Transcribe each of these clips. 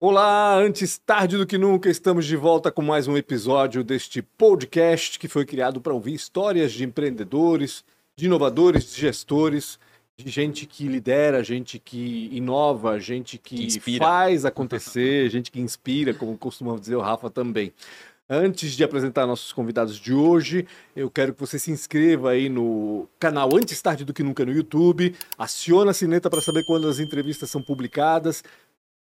Olá, antes tarde do que nunca, estamos de volta com mais um episódio deste podcast que foi criado para ouvir histórias de empreendedores, de inovadores, de gestores, de gente que lidera, gente que inova, gente que, Que faz acontecer, gente que inspira, como costuma dizer o Rafa também. Antes de apresentar nossos convidados de hoje, eu quero que você se inscreva aí no canal Antes Tarde do que Nunca no YouTube, aciona a sineta para saber quando as entrevistas são publicadas,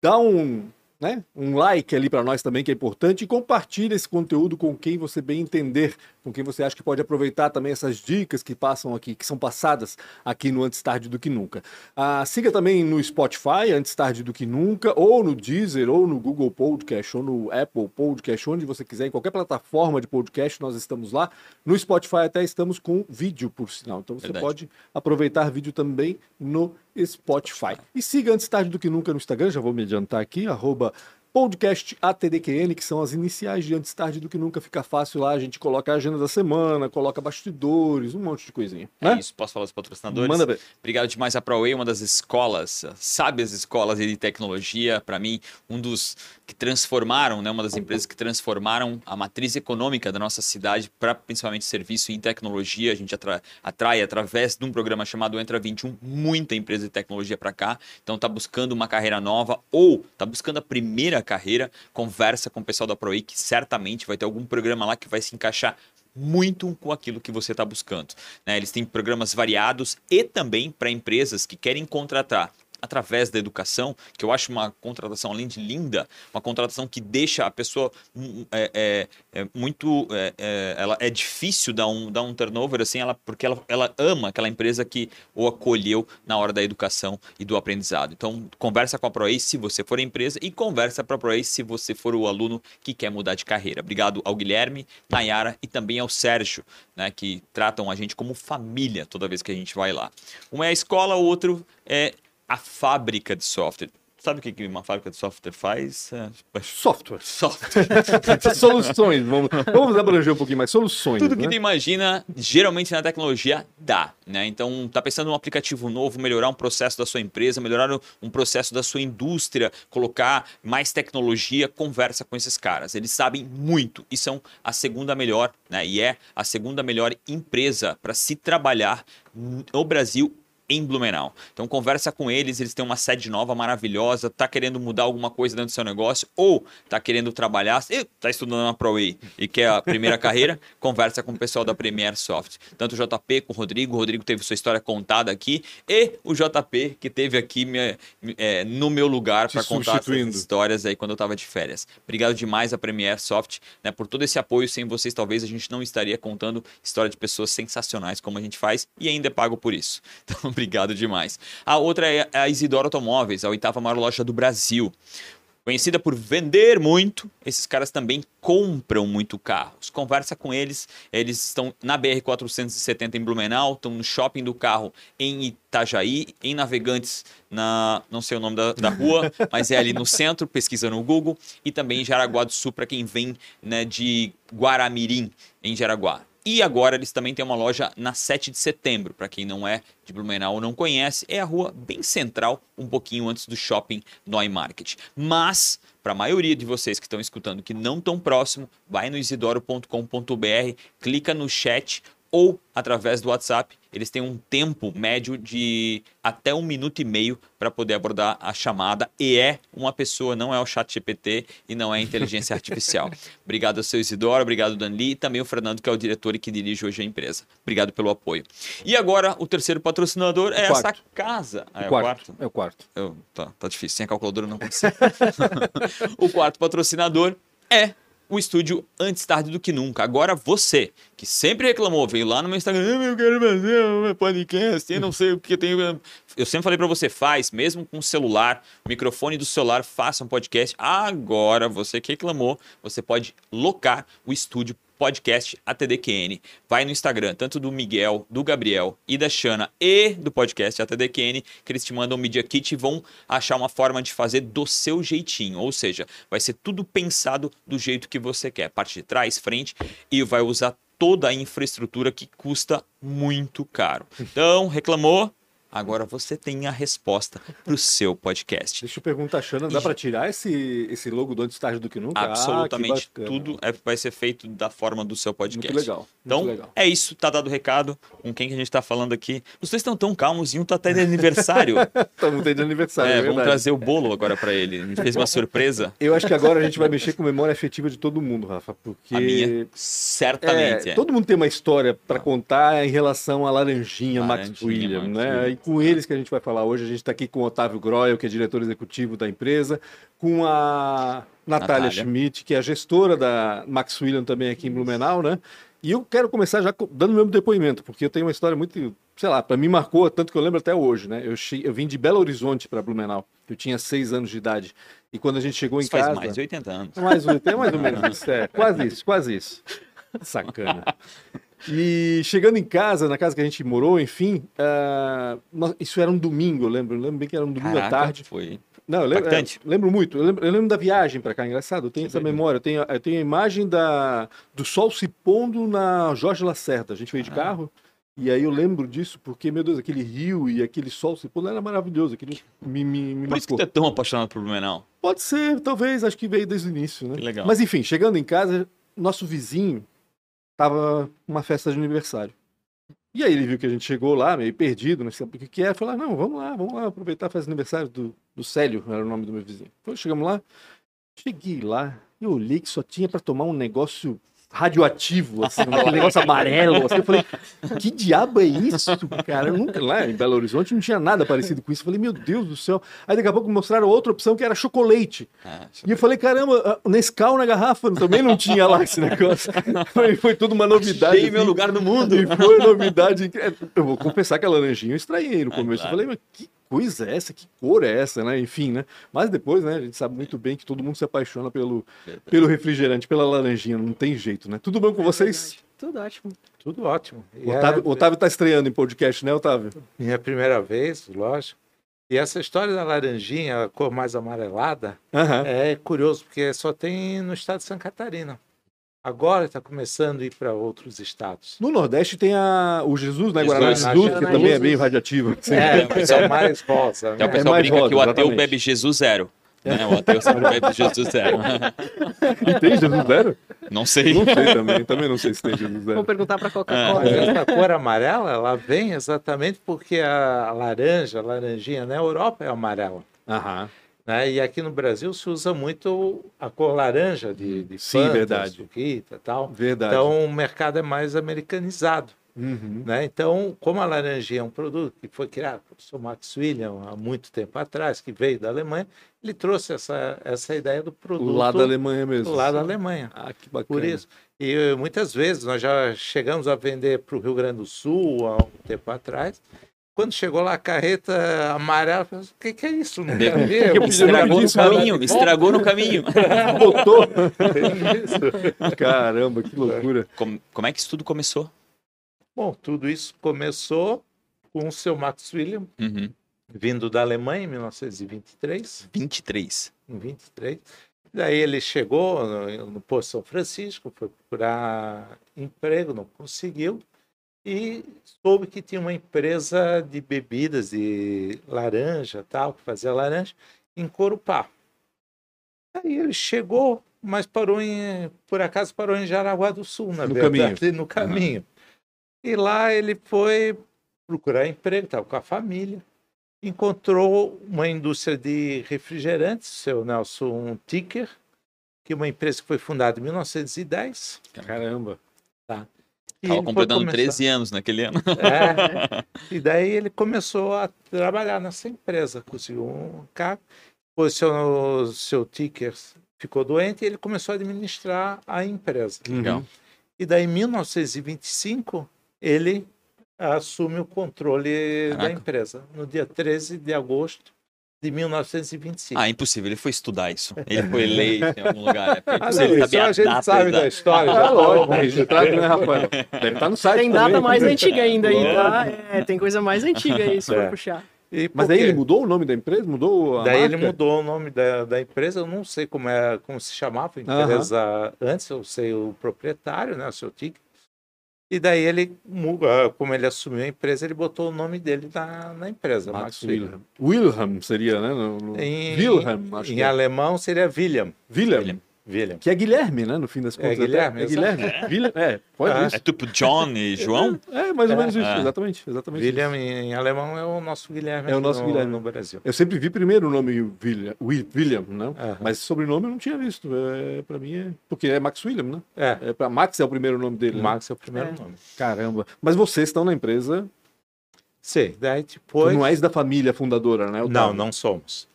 dá um, né, um like ali para nós também, que é importante, e compartilha esse conteúdo com quem você bem entender, com quem você acha que pode aproveitar também essas dicas que passam aqui, que são passadas aqui no Antes Tarde do que Nunca. Ah, siga também no Spotify, Antes Tarde do que Nunca, ou no Deezer, ou no Google Podcast, ou no Apple Podcast, onde você quiser, em qualquer plataforma de podcast, nós estamos lá. No Spotify até estamos com vídeo, por sinal. Então você Verdade. pode aproveitar vídeo também no Spotify. E siga Antes Tarde do que Nunca no Instagram, já vou me adiantar aqui, arroba podcast ATDQN, que são as iniciais de Antes Tarde do que Nunca. Fica fácil lá, a gente coloca a agenda da semana, coloca bastidores, um monte de coisinha. É Né? isso, posso falar dos patrocinadores? Manda ver. Obrigado demais a ProWay, uma das escolas, sábias escolas de tecnologia, para mim, um dos que transformaram, né, uma das empresas que transformaram a matriz econômica da nossa cidade para principalmente serviço em tecnologia. A gente atra- atrai através de um programa chamado Entra 21 muita empresa de tecnologia para cá. Então tá buscando uma carreira nova ou tá buscando a primeira carreira, conversa com o pessoal da ProWay que certamente vai ter algum programa lá que vai se encaixar muito com aquilo que você está buscando. né? Eles têm programas variados e também para empresas que querem contratar através da educação, que eu acho uma contratação além de linda, uma contratação que deixa a pessoa hum, é, é, é muito, é, é, ela é difícil dar um, dar um turnover assim, ela porque ela, ela ama aquela empresa que o acolheu na hora da educação e do aprendizado. Então conversa com a ProAce se você for a empresa e conversa para a ProAce se você for o aluno que quer mudar de carreira. Obrigado ao Guilherme, Nayara e também ao Sérgio, né, que tratam a gente como família toda vez que a gente vai lá. Um é a escola, o outro é a fábrica de software. Sabe o que que uma fábrica de software faz? É, Software. software. Soluções, vamos, vamos abranger um pouquinho mais. Soluções. Tudo que né? tu imagina, geralmente na tecnologia dá, né? Então, tá pensando num aplicativo novo, melhorar um processo da sua empresa, melhorar um processo da sua indústria, colocar mais tecnologia, conversa com esses caras. Eles sabem muito e são a segunda melhor, né? E é a segunda melhor empresa para se trabalhar no Brasil em Blumenau. Então conversa com eles, eles têm uma sede nova maravilhosa, tá querendo mudar alguma coisa dentro do seu negócio ou tá querendo trabalhar, e tá estudando na ProWay e quer a primeira carreira, conversa com o pessoal da Premier Soft. Tanto o JP com o Rodrigo, o Rodrigo teve sua história contada aqui e o JP que teve aqui me- é, no meu lugar para contar essas histórias aí quando eu tava de férias. Obrigado demais a Premier Soft, né, por todo esse apoio. Sem vocês, talvez a gente não estaria contando história de pessoas sensacionais como a gente faz e ainda é pago por isso. Então, obrigado demais. A outra é a Isidoro Automóveis, a oitava maior loja do Brasil. Conhecida por vender muito, esses caras também compram muito carros. Conversa com eles, eles estão na BR-470 em Blumenau, estão no shopping do carro em Itajaí, em Navegantes, na não sei o nome da, da rua, mas é ali no centro, pesquisa no Google, e também em Jaraguá do Sul, para quem vem né, de Guaramirim, em Jaraguá. E agora eles também têm uma loja na 7 de setembro, para quem não é de Blumenau ou não conhece, é a rua bem central, um pouquinho antes do shopping Neumarket. Mas, para a maioria de vocês que estão escutando que não estão próximo, vai no isidoro.com.br, clica no chat ou através do WhatsApp. Eles têm um tempo médio de até um minuto e meio para poder abordar a chamada. E é uma pessoa, não é o chat GPT e não é inteligência artificial. Obrigado ao seu Isidoro, obrigado Danli e também o Fernando, que é o diretor e que dirige hoje a empresa. Obrigado pelo apoio. E agora, o terceiro patrocinador é quarto. essa casa. Ah, é o o quarto. quarto? É o quarto. Eu- tá, tá difícil, sem a calculadora não consigo. o quarto patrocinador é o estúdio Antes Tarde do Que Nunca. Agora você, que sempre reclamou, veio lá no meu Instagram, "Ah, eu quero fazer um podcast, eu não sei o que tenho. Eu sempre falei pra você, faz, mesmo com o celular, microfone do celular, faça um podcast. Agora, você que reclamou, você pode locar o estúdio podcast ATDQN. Vai no Instagram, tanto do Miguel, do Gabriel e da Xana e do podcast ATDQN, que eles te mandam um Media Kit e vão achar uma forma de fazer do seu jeitinho. Ou seja, vai ser tudo pensado do jeito que você quer. Parte de trás, frente e vai usar toda a infraestrutura que custa muito caro. Então, reclamou? Agora você tem a resposta para o seu podcast. Deixa eu perguntar, Xana, dá E- para tirar esse, esse logo do Antes Tarde do que Nunca? Ah, que Absolutamente tudo é- vai ser feito da forma do seu podcast. Muito legal. Então, muito legal. é isso, tá dado o recado. Com quem que a gente tá falando aqui? Dois estão tão calmos e um tá até de aniversário. Estamos tendo aniversário, é, é, vamos trazer o bolo agora para ele. A gente fez uma surpresa. Eu acho que agora a gente vai mexer com a memória afetiva de todo mundo, Rafa, porque... A minha, certamente. É, é. todo mundo tem uma história para contar em relação à Laranjinha, Max Laranjinha, Max né? William. E com eles que a gente vai falar hoje, a gente está aqui com o Otávio Groel, que é diretor executivo da empresa, com a Natália, Natália. Schmidt, que é a gestora da Max William também aqui em Blumenau, né? E eu quero começar já dando meu depoimento, porque eu tenho uma história muito, sei lá, para mim marcou tanto que eu lembro até hoje, né? Eu, che... eu vim de Belo Horizonte para Blumenau, eu tinha seis anos de idade. E quando a gente chegou Isso em faz casa. mais de 80 anos. Mais ou é mais ou menos isso, é. Quase isso, quase isso. Sacana. E chegando em casa, na casa que a gente morou, enfim, ah, nós- isso era um domingo, eu lembro. Eu lembro bem que era um domingo à Caraca, tarde. foi. Não, eu lembro, é, lembro muito. Eu lembro, eu lembro da viagem para cá, engraçado. Eu tenho essa memória. Eu tenho, eu tenho a imagem da, do sol se pondo na Jorge Lacerda. A gente veio de carro. E aí eu lembro disso porque, meu Deus, aquele rio e aquele sol se pondo era maravilhoso. Aquilo me, me, me Por isso que tu é tão apaixonado por Blumenau. Pode ser, talvez, acho que veio desde o início, né? Que legal. Mas enfim, chegando em casa, nosso vizinho tava numa festa de aniversário. E aí ele viu que a gente chegou lá, meio perdido, não sei o que que é, falou, ah, não, vamos lá, vamos lá aproveitar a festa de aniversário do, do Célio, era o nome do meu vizinho. Então chegamos lá, cheguei lá, eu olhei que só tinha para tomar um negócio radioativo, assim, um negócio amarelo, assim, eu falei, que diabo é isso, cara? Eu nunca, lá em Belo Horizonte não tinha nada parecido com isso, eu falei, meu Deus do céu. Aí daqui a pouco mostraram outra opção que era chocolate. Ah, E eu falei, caramba, o Nescau na garrafa também não tinha lá esse negócio. Foi, foi tudo uma novidade. Achei meu assim. lugar no mundo. E foi novidade. Eu vou confessar que a laranjinha eu estranhei no Ah, começo. claro. Eu falei, mas que coisa é essa? Que cor é essa, né? Enfim, né? Mas depois, né, a gente sabe muito bem que todo mundo se apaixona pelo, pelo refrigerante, pela laranjinha. Não tem jeito, né? Tudo bom com vocês? Tudo ótimo. Tudo ótimo. E O Otávio, é Otávio tá estreando em podcast, né, Otávio? minha primeira vez, lógico. E essa história da laranjinha, a cor mais amarelada, Aham. é curioso, porque só tem no estado de Santa Catarina. Agora está começando a ir para outros estados. No Nordeste tem a, o Jesus, né? Jesus, Guaraná Guaraná Jesus, que Jesus. também é bem radiativo. Sim. É, mas é o mais rosa. Então o né? pessoal mais brinca rosa, que o ateu exatamente. bebe Jesus zero. Né? O ateu sempre bebe Jesus zero. E tem Jesus Zero? Não sei. Não sei também. Também não sei se tem Jesus Zero. Vamos perguntar para Coca-Cola. essa cor amarela, ela vem exatamente porque a laranja, a laranjinha na Europa é amarela. Aham. Né? E aqui no Brasil se usa muito a cor laranja de, de Sim, Fanta, verdade. Suquita, tal. Verdade. Então o mercado é mais americanizado. Uhum. Né? Então, como a laranjinha é um produto que foi criado pelo Sr. Max William há muito tempo atrás, que veio da Alemanha, ele trouxe essa, essa ideia do produto lado da Alemanha mesmo. do lado da Alemanha. Ah, que bacana. Por isso. E muitas vezes nós já chegamos a vender para o Rio Grande do Sul há um tempo atrás. Quando chegou lá a carreta amarela, eu falei, o que, que é isso? Não quero ver. Estragou no caminho, estragou no caminho. Botou. Caramba, que loucura. Como, como é que isso tudo começou? Bom, tudo isso começou com o seu Max William, Uhum. vindo da Alemanha em 1923. 23. em 23. Daí ele chegou no, no Posto São Francisco, foi procurar emprego, não conseguiu, e soube que tinha uma empresa de bebidas de laranja, tal, que fazia laranja, em Corupá. Aí ele chegou, mas parou em, por acaso parou em Jaraguá do Sul, na No verdade, no caminho. E lá ele foi procurar emprego, estava com a família encontrou uma indústria de refrigerantes, seu Nelson Ticker, que é uma empresa que foi fundada em 1910. Caramba. E Tava ele foi completando começar- 13 anos naquele ano. É, e daí ele começou a trabalhar nessa empresa, conseguiu um cargo, depois seu, seu Ticker ficou doente e ele começou a administrar a empresa. Legal. Uhum. E daí, em 1925, ele assume o controle da Caraca. empresa, no dia 13 de agosto de 1925. Ah, impossível. Ele foi estudar isso. Ele foi ler isso em algum lugar. É Ah, não, ele isso saber a gente sabe exata. da história. Ah, já lógico, falou. registrado, né, Rafael? Deve estar no site Tem também. data mais antiga ainda aí, tá? É, tem coisa mais antiga aí, se for É. puxar. E Mas por aí quê? ele mudou o nome da empresa? Mudou a Daí ele marca? mudou o nome da, da empresa, eu não sei como, é, como se chamava a empresa antes, eu sei o proprietário, né, o seu Tig. E daí ele, ah, como ele assumiu a empresa, ele botou o nome dele na, na empresa, Max Max Wilhelm. Wilhelm. Seria, né? No, no... Em, Wilhelm, acho em que é. alemão seria William. Wilhelm. Wilhelm. William. Que é Guilherme, né? No fim das É contas. até. Guilherme, É Guilherme. Wilhelm, é, pode Ah. isso. É tipo John e João? É, mais ou É. menos isso, É. exatamente. exatamente William isso. em, em alemão é o nosso Guilherme. É o nosso no, Guilherme. no Brasil. Eu sempre vi primeiro o nome William, Wi- William não? Aham. Mas sobrenome eu não tinha visto. É, pra mim é. Porque é Max William, né? É, É, pra Max é o primeiro nome dele. né? Max é o primeiro É. nome. Caramba. Mas vocês estão na empresa. Sim, daí Tu depois... não és da família fundadora, né? Não, não somos.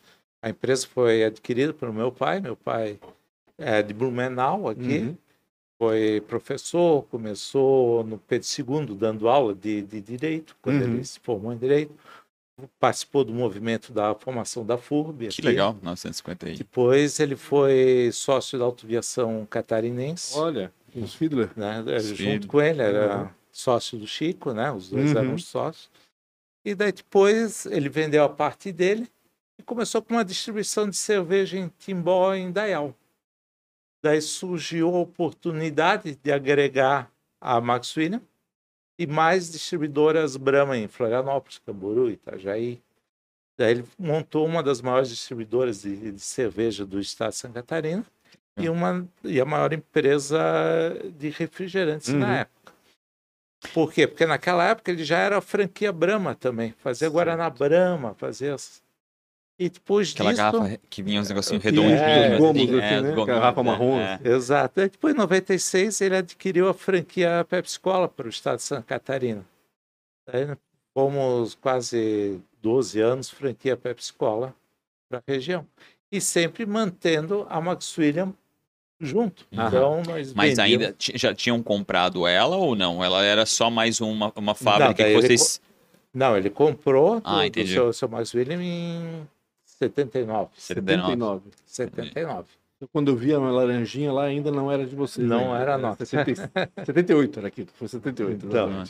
A empresa foi adquirida pelo meu pai. Meu pai é de Blumenau aqui. Uhum. Foi professor, começou no Pedro II dando aula de, de direito, quando Uhum. ele se formou em direito. Participou do movimento da formação da FURB. Que aqui. legal, 950 aí. Depois ele foi sócio da autoviação catarinense. Olha, os Fiedler. né? Junto com ele, era Uhum. sócio do Chico, né? Os dois Uhum. eram sócios. E daí depois ele vendeu a parte dele e começou com uma distribuição de cerveja em Timbó, em Dayal. Daí surgiu a oportunidade de agregar a Max William e mais distribuidoras Brahma em Florianópolis, Camboriú, Itajaí. Daí ele montou uma das maiores distribuidoras de, de cerveja do estado de Santa Catarina e, uma, e a maior empresa de refrigerantes Uhum. na época. Por quê? Porque naquela época ele já era franquia Brahma também. Fazia Guaraná Brahma, fazia... E depois Aquela disso... garrafa que vinha uns negocinhos É, redondinhos. é, mas gomos assim, assim, os né? Garrafa é, marrom, é. Exato. Aí depois, em 96, ele adquiriu a franquia Pepsi Cola para o estado de Santa Catarina. Aí né, fomos quase 12 anos franquia Pepsi Cola para a região. E sempre mantendo a Max William junto. Aham. Então, nós Mas vendíamos- ainda já tinham comprado ela ou não? Ela era só mais uma, uma fábrica que ele vocês. Não, ele comprou Ah, do, do entendi. seu, seu Max William em 79. 79. 79. 79. Eu, Quando eu vi a laranjinha lá, ainda não era de vocês. Não né? era nossa. 70 78 era aqui. Foi 78. Então.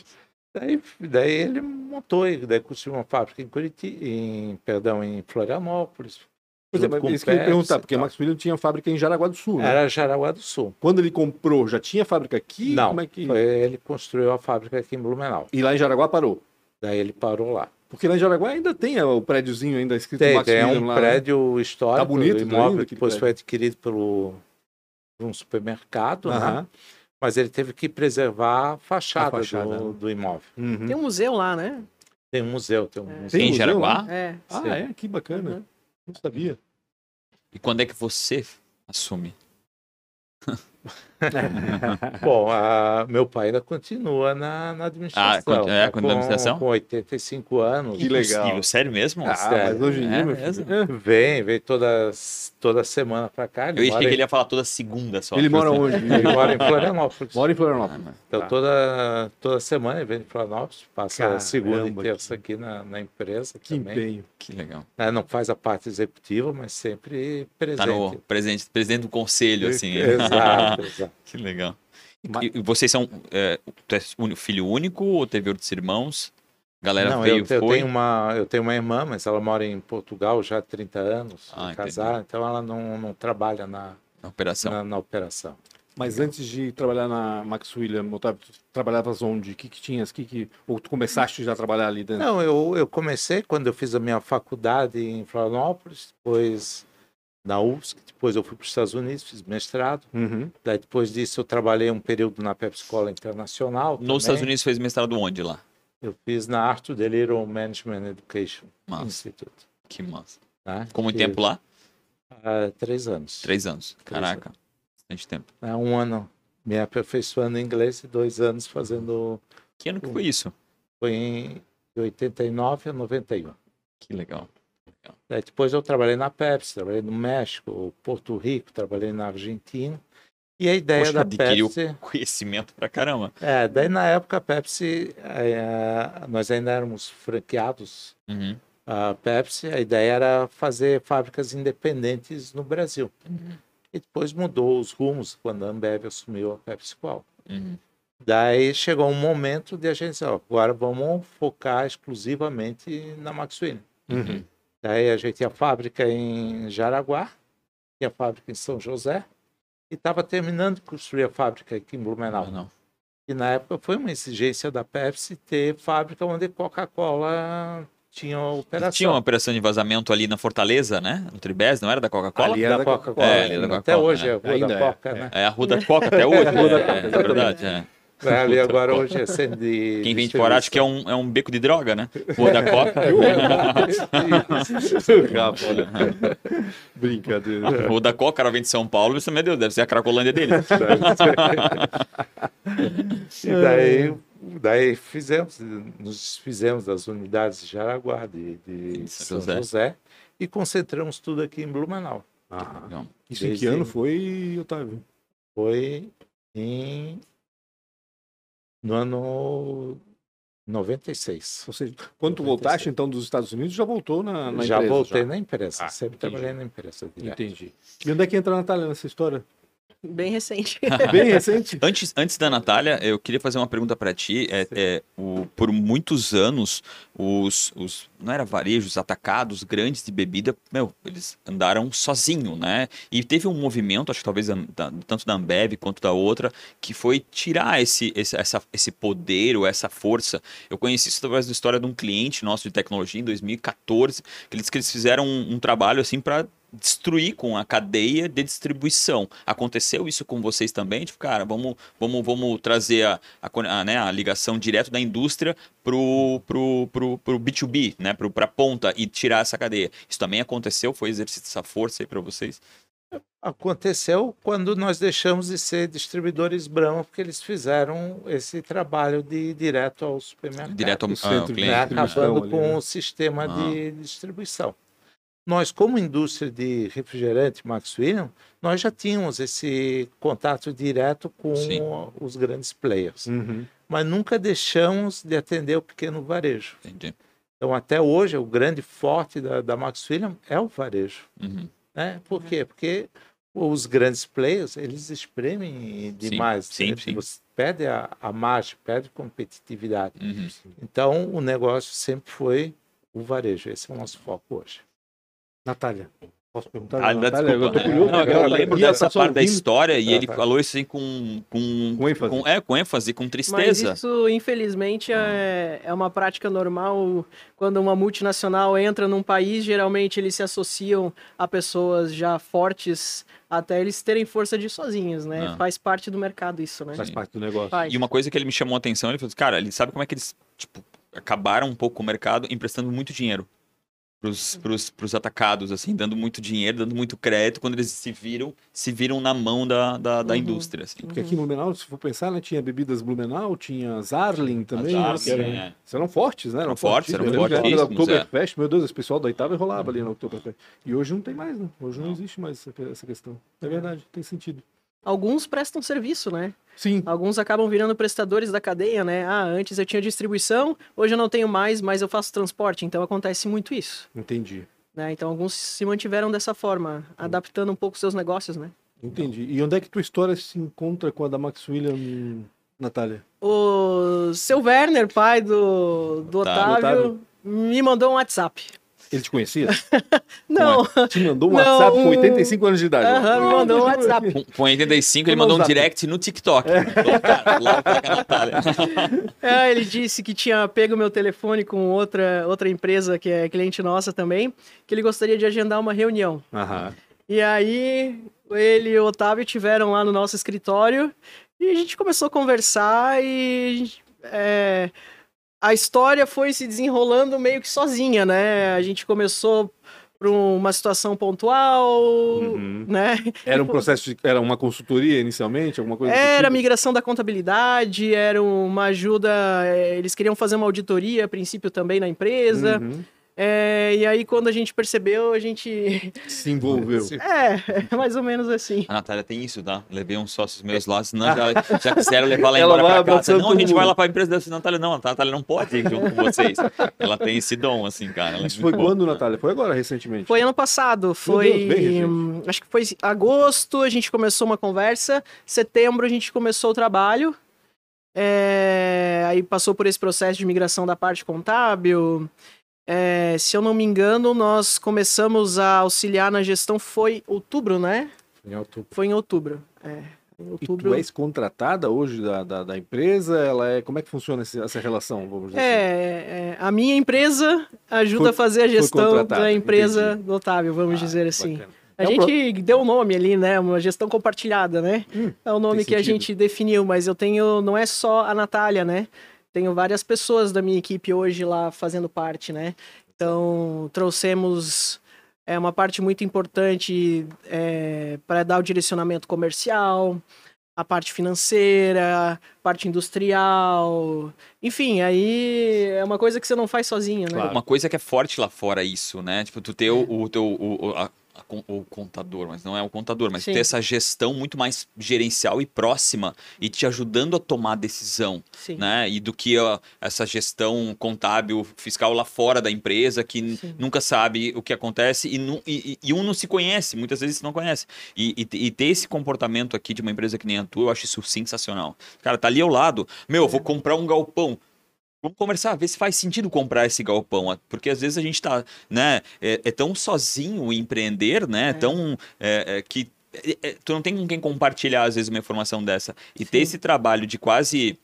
Daí, daí ele montou, e daí construiu uma fábrica em Curitiba, em, perdão, em Florianópolis. Pois é, mas isso que eu ia perguntar, porque a tal. Max William tinha fábrica em Jaraguá do Sul. né? Era Jaraguá do Sul. Quando ele comprou, já tinha fábrica aqui? Não, Como é que... foi, ele construiu a fábrica aqui em Blumenau. E lá em Jaraguá parou? Daí ele parou lá. Porque lá em Jaraguá ainda tem o prédiozinho ainda escrito Tem, Max tem William um lá. né? prédio histórico, Tá bonito, tá imóvel lindo que depois prédio. foi adquirido pelo por um supermercado, né? Mas ele teve que preservar a fachada, A fachada, do, né? do imóvel. Uhum. Tem um museu lá, né? Tem um museu, tem um É. museu. Tem Em Jaraguá? É. Ah, Sim. é? Que bacana. Uhum. Não sabia. E quando é que você assume? Bom, a- meu pai ainda continua na, na administração. Ah, é, continua na administração? Com 85 anos. Que legal. Sério mesmo? Ah, Sério. mas hoje em dia, É mesmo? filho... é. Vem, vem toda, toda semana pra cá. Eu achei que ele ia falar toda segunda só. Ele mora onde? Ele mora em Florianópolis. Mora em Ah, Florianópolis. mas- Então, Tá. toda, toda semana ele vem em Florianópolis, passa Caramba, segunda e que- terça aqui na, na empresa Que também. empenho. Que legal. É, não faz a parte executiva, mas sempre presente. Tá no presente, presidente do conselho, assim. Exato, que legal. Ma- E, vocês são. É, tu é filho único ou teve outros irmãos? Galera Não, veio eu, eu foi. tenho uma, eu tenho uma irmã, mas ela mora em Portugal já há 30 anos, Ah, entendi. casada, então ela não, não trabalha na, Na operação. na, na operação. Mas antes de trabalhar na Max William, Otávio, tu trabalhavas onde? O que que tinhas? Que que... Ou tu começaste já a trabalhar ali dentro? Não, eu, eu comecei quando eu fiz a minha faculdade em Florianópolis, depois na UFSC, depois eu fui para os Estados Unidos, fiz mestrado. Uhum. Daí depois disso eu trabalhei um período na Pepsi Cola Internacional. Nos também. Estados Unidos fez mestrado onde lá? Eu fiz na Arthur de Little Management Education Massa. Institute. Que massa. Né? Tempo lá? há três anos. Três anos. Caraca. Bastante tempo. Né? Um ano me aperfeiçoando em inglês e dois anos fazendo... Que ano que foi isso? Foi em de 89 a 91. Que legal. Daí depois eu trabalhei na Pepsi, trabalhei no México, Porto Rico, trabalhei na Argentina. E a ideia Poxa, da Pepsi... conhecimento pra caramba. É, daí na época a Pepsi, eh, nós ainda éramos franqueados Uhum. a Pepsi, a ideia era fazer fábricas independentes no Brasil. E depois mudou os rumos quando a Ambev assumiu a Pepsi Cola. Uhum. Daí chegou um momento de a gente dizer, ó, agora vamos focar exclusivamente na Max William. Uhum. Daí a gente tinha fábrica em Jaraguá, tinha fábrica em São José, e estava terminando de construir a fábrica aqui em Blumenau. Ah, não. E na época foi uma exigência da Pepsi ter fábrica onde Coca-Cola tinha operação. Tinha uma operação de vazamento ali na Fortaleza, né? No Tribés, não era da Coca-Cola? Ali era da Coca-Cola. É, é da Até hoje né? é a Rua Ainda da é, Coca, é. né? É a Rua da Coca até hoje. Da é, Coca, é, é verdade. é. É, ali agora hoje é sendo de. Quem vem de fora acha que é um, é um beco de droga, né? Rua da olha. Brincadeira. Rua da Coca, o cara vem de São Paulo, você, meu Deus, deve ser a Cracolândia dele. E daí, daí fizemos, nos fizemos das unidades de Jaraguá, de, de São São José. José. e concentramos tudo aqui em Blumenau. Ah, isso em que ano foi, Otávio? Foi em no ano 96. Ou seja, quando tu voltaste, então, dos Estados Unidos, já voltou na, na já empresa? voltei na empresa, Ah, sempre entendi. trabalhei na empresa. direto. Entendi. E onde é que entra a Natália nessa história? Bem recente. Bem recente? Antes, antes da Natália, eu queria fazer uma pergunta para ti. É, é, o- por muitos anos, os, os não era varejos, atacados grandes de bebida, meu, eles andaram sozinho, né? E teve um movimento, acho que talvez da- tanto da Ambev quanto da outra, que foi tirar esse, esse, essa, esse poder ou essa força. Eu conheci isso através da história de um cliente nosso de tecnologia em 2014, que eles, que eles fizeram um, um trabalho assim para destruir com a cadeia de distribuição. Aconteceu isso com vocês também? Tipo, cara, vamos, vamos, vamos trazer a, a, a, né, a ligação direto da indústria pro, pro, pro, pro B2B, né, pro, pra ponta e tirar essa cadeia. Isso também aconteceu? Foi exercício dessa força aí para vocês? Aconteceu quando nós deixamos de ser distribuidores Brahma, porque eles fizeram esse trabalho de direto ao supermercado. Direto ao, o centro ao cliente. né, acabando com né? o sistema Ah. de distribuição. Nós, como indústria de refrigerante Max William, nós já tínhamos esse contato direto com Sim. os grandes players, Uhum. mas nunca deixamos de atender o pequeno varejo. Entendi. Então, até hoje, o grande forte da, da Max William é o varejo. Uhum. Né? Por quê? Porque os grandes players, eles espremem demais. sim, né? sim. Você perde a, a margem, perde competitividade. Uhum. Então, o negócio sempre foi o varejo. Esse é o nosso foco hoje. Natália. Posso perguntar? Ah, Natália? desculpa. Eu tô curioso. Não, eu lembro e dessa parte da história e Ah, ele tá. falou isso assim com, com, Com ênfase. com- é, com ênfase, com Mas tristeza. isso, infelizmente, é, é uma prática normal. Quando uma multinacional entra num país, geralmente eles se associam a pessoas já fortes até eles terem força de ir sozinhos, né? Ah. Faz parte do mercado isso, né? Faz parte do negócio. Faz. E uma coisa que ele me chamou a atenção, ele falou, assim, cara, ele sabe como é que eles, tipo, acabaram um pouco com o mercado emprestando muito dinheiro pros, pros, pros atacados, assim, dando muito dinheiro, dando muito crédito, quando eles se viram, se viram na mão da, da, da Uhum. indústria, assim. Porque aqui em Blumenau, se for pensar, né, tinha bebidas Blumenau, tinha Zarling também. As né, eram, é. Eram fortes, né? Eram fortes, eram na época da fortíssimos, é. Oktoberfest, meu Deus, esse pessoal da Itália rolava ali na Oktoberfest. E hoje não tem mais, né? Hoje não, existe mais essa, essa questão. É verdade, tem sentido. Alguns prestam serviço, né? Sim. Alguns acabam virando prestadores da cadeia, né? Ah, antes eu tinha distribuição, hoje eu não tenho mais, mas eu faço transporte. Então acontece muito isso. Entendi. Né? Então alguns se mantiveram dessa forma, adaptando um pouco seus negócios, né? Entendi. E onde é que tua história se encontra com a da Max William, Natália? O seu Werner, pai do, do Otávio. Otávio, Otávio. me mandou um WhatsApp. Ele te conhecia? Não, Te mandou um Não, WhatsApp com um- 85 anos de idade. Aham, me mandou um WhatsApp. Com, com 85, ele mandou um direct no TikTok. A Natália. É, ele disse que tinha pego meu telefone com outra, outra empresa que é cliente nossa também, que ele gostaria de agendar uma reunião. Aham. E aí, ele e o Otávio tiveram lá no nosso escritório e a gente começou a conversar e é, a história foi se desenrolando meio que sozinha, né? A gente começou por uma situação pontual, Uhum. né? Era um processo de. Era uma consultoria inicialmente? Alguma coisa Era tipo? migração da contabilidade, era uma ajuda. é, Eles queriam fazer uma auditoria a princípio também na empresa. Uhum. É, e aí, quando a gente percebeu, a gente. Se envolveu. É, é mais ou menos assim. A Natália tem isso, tá? Levei uns sócios meus lá, senão já, já quiseram levar lá Ela embora pra casa. Não, a gente vai lá pra empresa dessa Natália. Não, a Natália não pode ir junto com vocês. Ela tem esse dom, assim, cara. Ela é Isso foi boa. quando, Natália? Foi agora, recentemente? Foi ano passado, Deus, foi. recente. hum, acho que foi agosto, a gente começou uma conversa. Setembro a gente começou o trabalho. é, aí passou por esse processo de migração da parte contábil. É, se eu não me engano, nós começamos a auxiliar na gestão foi outubro, né? Em outubro. Foi em outubro. É. E Outubro. tu és contratada hoje da, da, da empresa? Ela é, como é que funciona essa relação, vamos dizer assim? É, é, a minha empresa ajuda Foi- a fazer a gestão da empresa entendi. do Otávio, vamos Ah, dizer assim. bacana. A É um gente deu o nome ali, né? Uma gestão compartilhada, né? Hum, é o nome que a sentido. gente definiu, mas eu tenho, não é só a Natália, né? Tenho várias pessoas da minha equipe hoje lá fazendo parte, né? Então, trouxemos é, uma parte muito importante para dar o direcionamento comercial, a parte financeira, parte industrial. Enfim, aí é uma coisa que você não faz sozinho, né? Claro. Uma coisa que é forte lá fora é isso, né? Tipo, tu ter o, o o, o- a- o contador, mas não é o contador, mas Sim. ter essa gestão muito mais gerencial e próxima e te ajudando a tomar decisão, Sim. né? E do que ó, essa gestão contábil, fiscal lá fora da empresa que Sim. nunca sabe o que acontece e, e- e- um não se conhece, muitas vezes não conhece. E, e- ter esse comportamento aqui de uma empresa que nem a tua, eu acho isso sensacional. Cara, tá ali ao lado, meu, eu vou comprar um galpão. Vamos conversar, ver se faz sentido comprar esse galpão, porque às vezes a gente tá, né, é, é tão sozinho empreender, né, É. tão é, é, que é, é, tu não tem com quem compartilhar às vezes uma informação dessa e ter Sim. esse trabalho de quase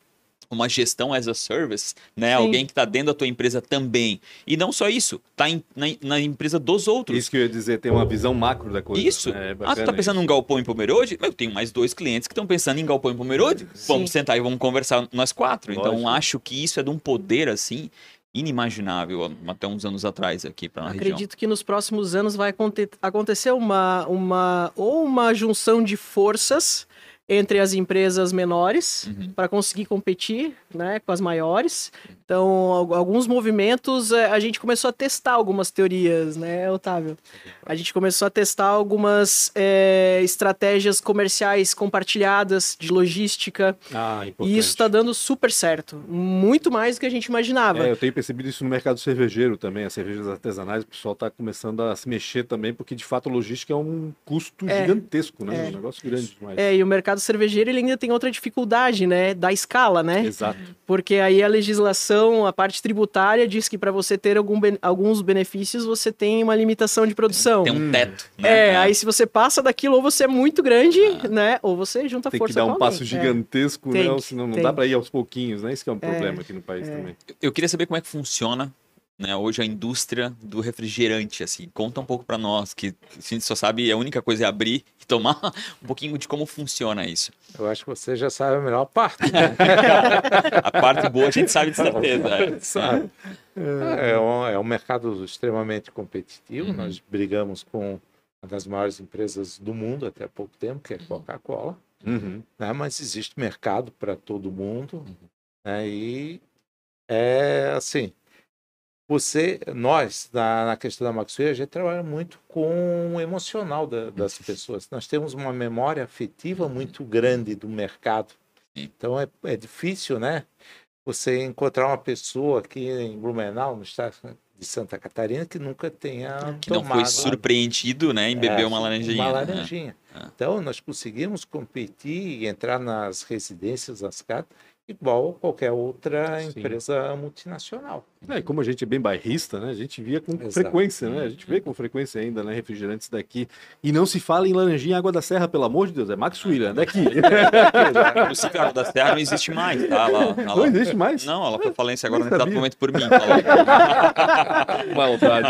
uma gestão as a service, né, Sim. alguém que tá dentro da tua empresa também e não só isso, tá em- na, na empresa dos outros. Isso que eu ia dizer, tem uma visão macro da coisa. Isso. né? É ah, tu tá pensando isso. num galpão em Pomerode? Eu tenho mais dois clientes que estão pensando em galpão em Pomerode. Vamos Sim. sentar e vamos conversar nós quatro. Então, Lógico. acho que isso é de um poder, assim, inimaginável até uns anos atrás aqui para a região. Acredito que nos próximos anos vai aconte- acontecer uma, uma ou uma junção de forças entre as empresas menores Uhum. para conseguir competir, né, com as maiores. Então, al- alguns movimentos eh, a gente começou a testar algumas teorias, né, Otávio? A gente começou a testar algumas eh, estratégias comerciais compartilhadas de logística Ah, importante. e isso está dando super certo, muito mais do que a gente imaginava. É, eu tenho percebido isso no mercado cervejeiro também, as cervejas artesanais, o pessoal está começando a se mexer também, porque de fato a logística é um custo É, gigantesco, né? é. Um negócio grande demais. É, e o mercado cervejeiro ele ainda tem outra dificuldade, né? Da escala, né? Exato. Porque aí a legislação, a parte tributária, diz que para você ter algum alguns benefícios, você tem uma limitação de produção. Tem um Hum. teto, né? É, aí se você passa daquilo, ou você é muito grande, né? Ou você junta Tem força que dar um alguém. passo É. gigantesco, Tem né? Senão não tem. dá para ir aos pouquinhos, né? Isso que é um É, problema aqui no país é. também. Eu queria saber como é que funciona né, hoje a indústria do refrigerante, assim. Conta um pouco para nós, que a gente só sabe, a única coisa é abrir e tomar um pouquinho de como funciona isso. Eu acho que você já sabe a melhor parte. né? A parte boa a gente sabe de certeza. é. Sabe? É um, é um mercado extremamente competitivo. Uhum. Nós brigamos com uma das maiores empresas do mundo até há pouco tempo, que é a Coca-Cola. Uhum. né? Mas existe mercado para todo mundo. né? E é assim. Você, nós, na, na questão da Maxwell, a gente trabalha muito com o emocional da- das pessoas. Nós temos uma memória afetiva muito grande do mercado. Então é, é difícil, né? Você encontrar uma pessoa aqui em Blumenau, no estado de Santa Catarina, que nunca tenha Que não tomado foi surpreendido, né, em beber é, uma laranjinha. Uma né? laranjinha. É. Então, nós conseguimos competir e entrar nas residências, nas casas, igual qualquer outra Sim. empresa multinacional. É, e como a gente é bem bairrista, né? A gente via com Exato. frequência, né? A gente vê com frequência ainda, né? Refrigerantes daqui. E não se fala em laranjinha Água da Serra, pelo amor de Deus. É Max Wheeler, daqui. Inclusive, a Água da Serra não existe mais, tá? Ela, ela- Não existe mais? Não, ela foi falência agora nesse momento por mim. falou. Maldade.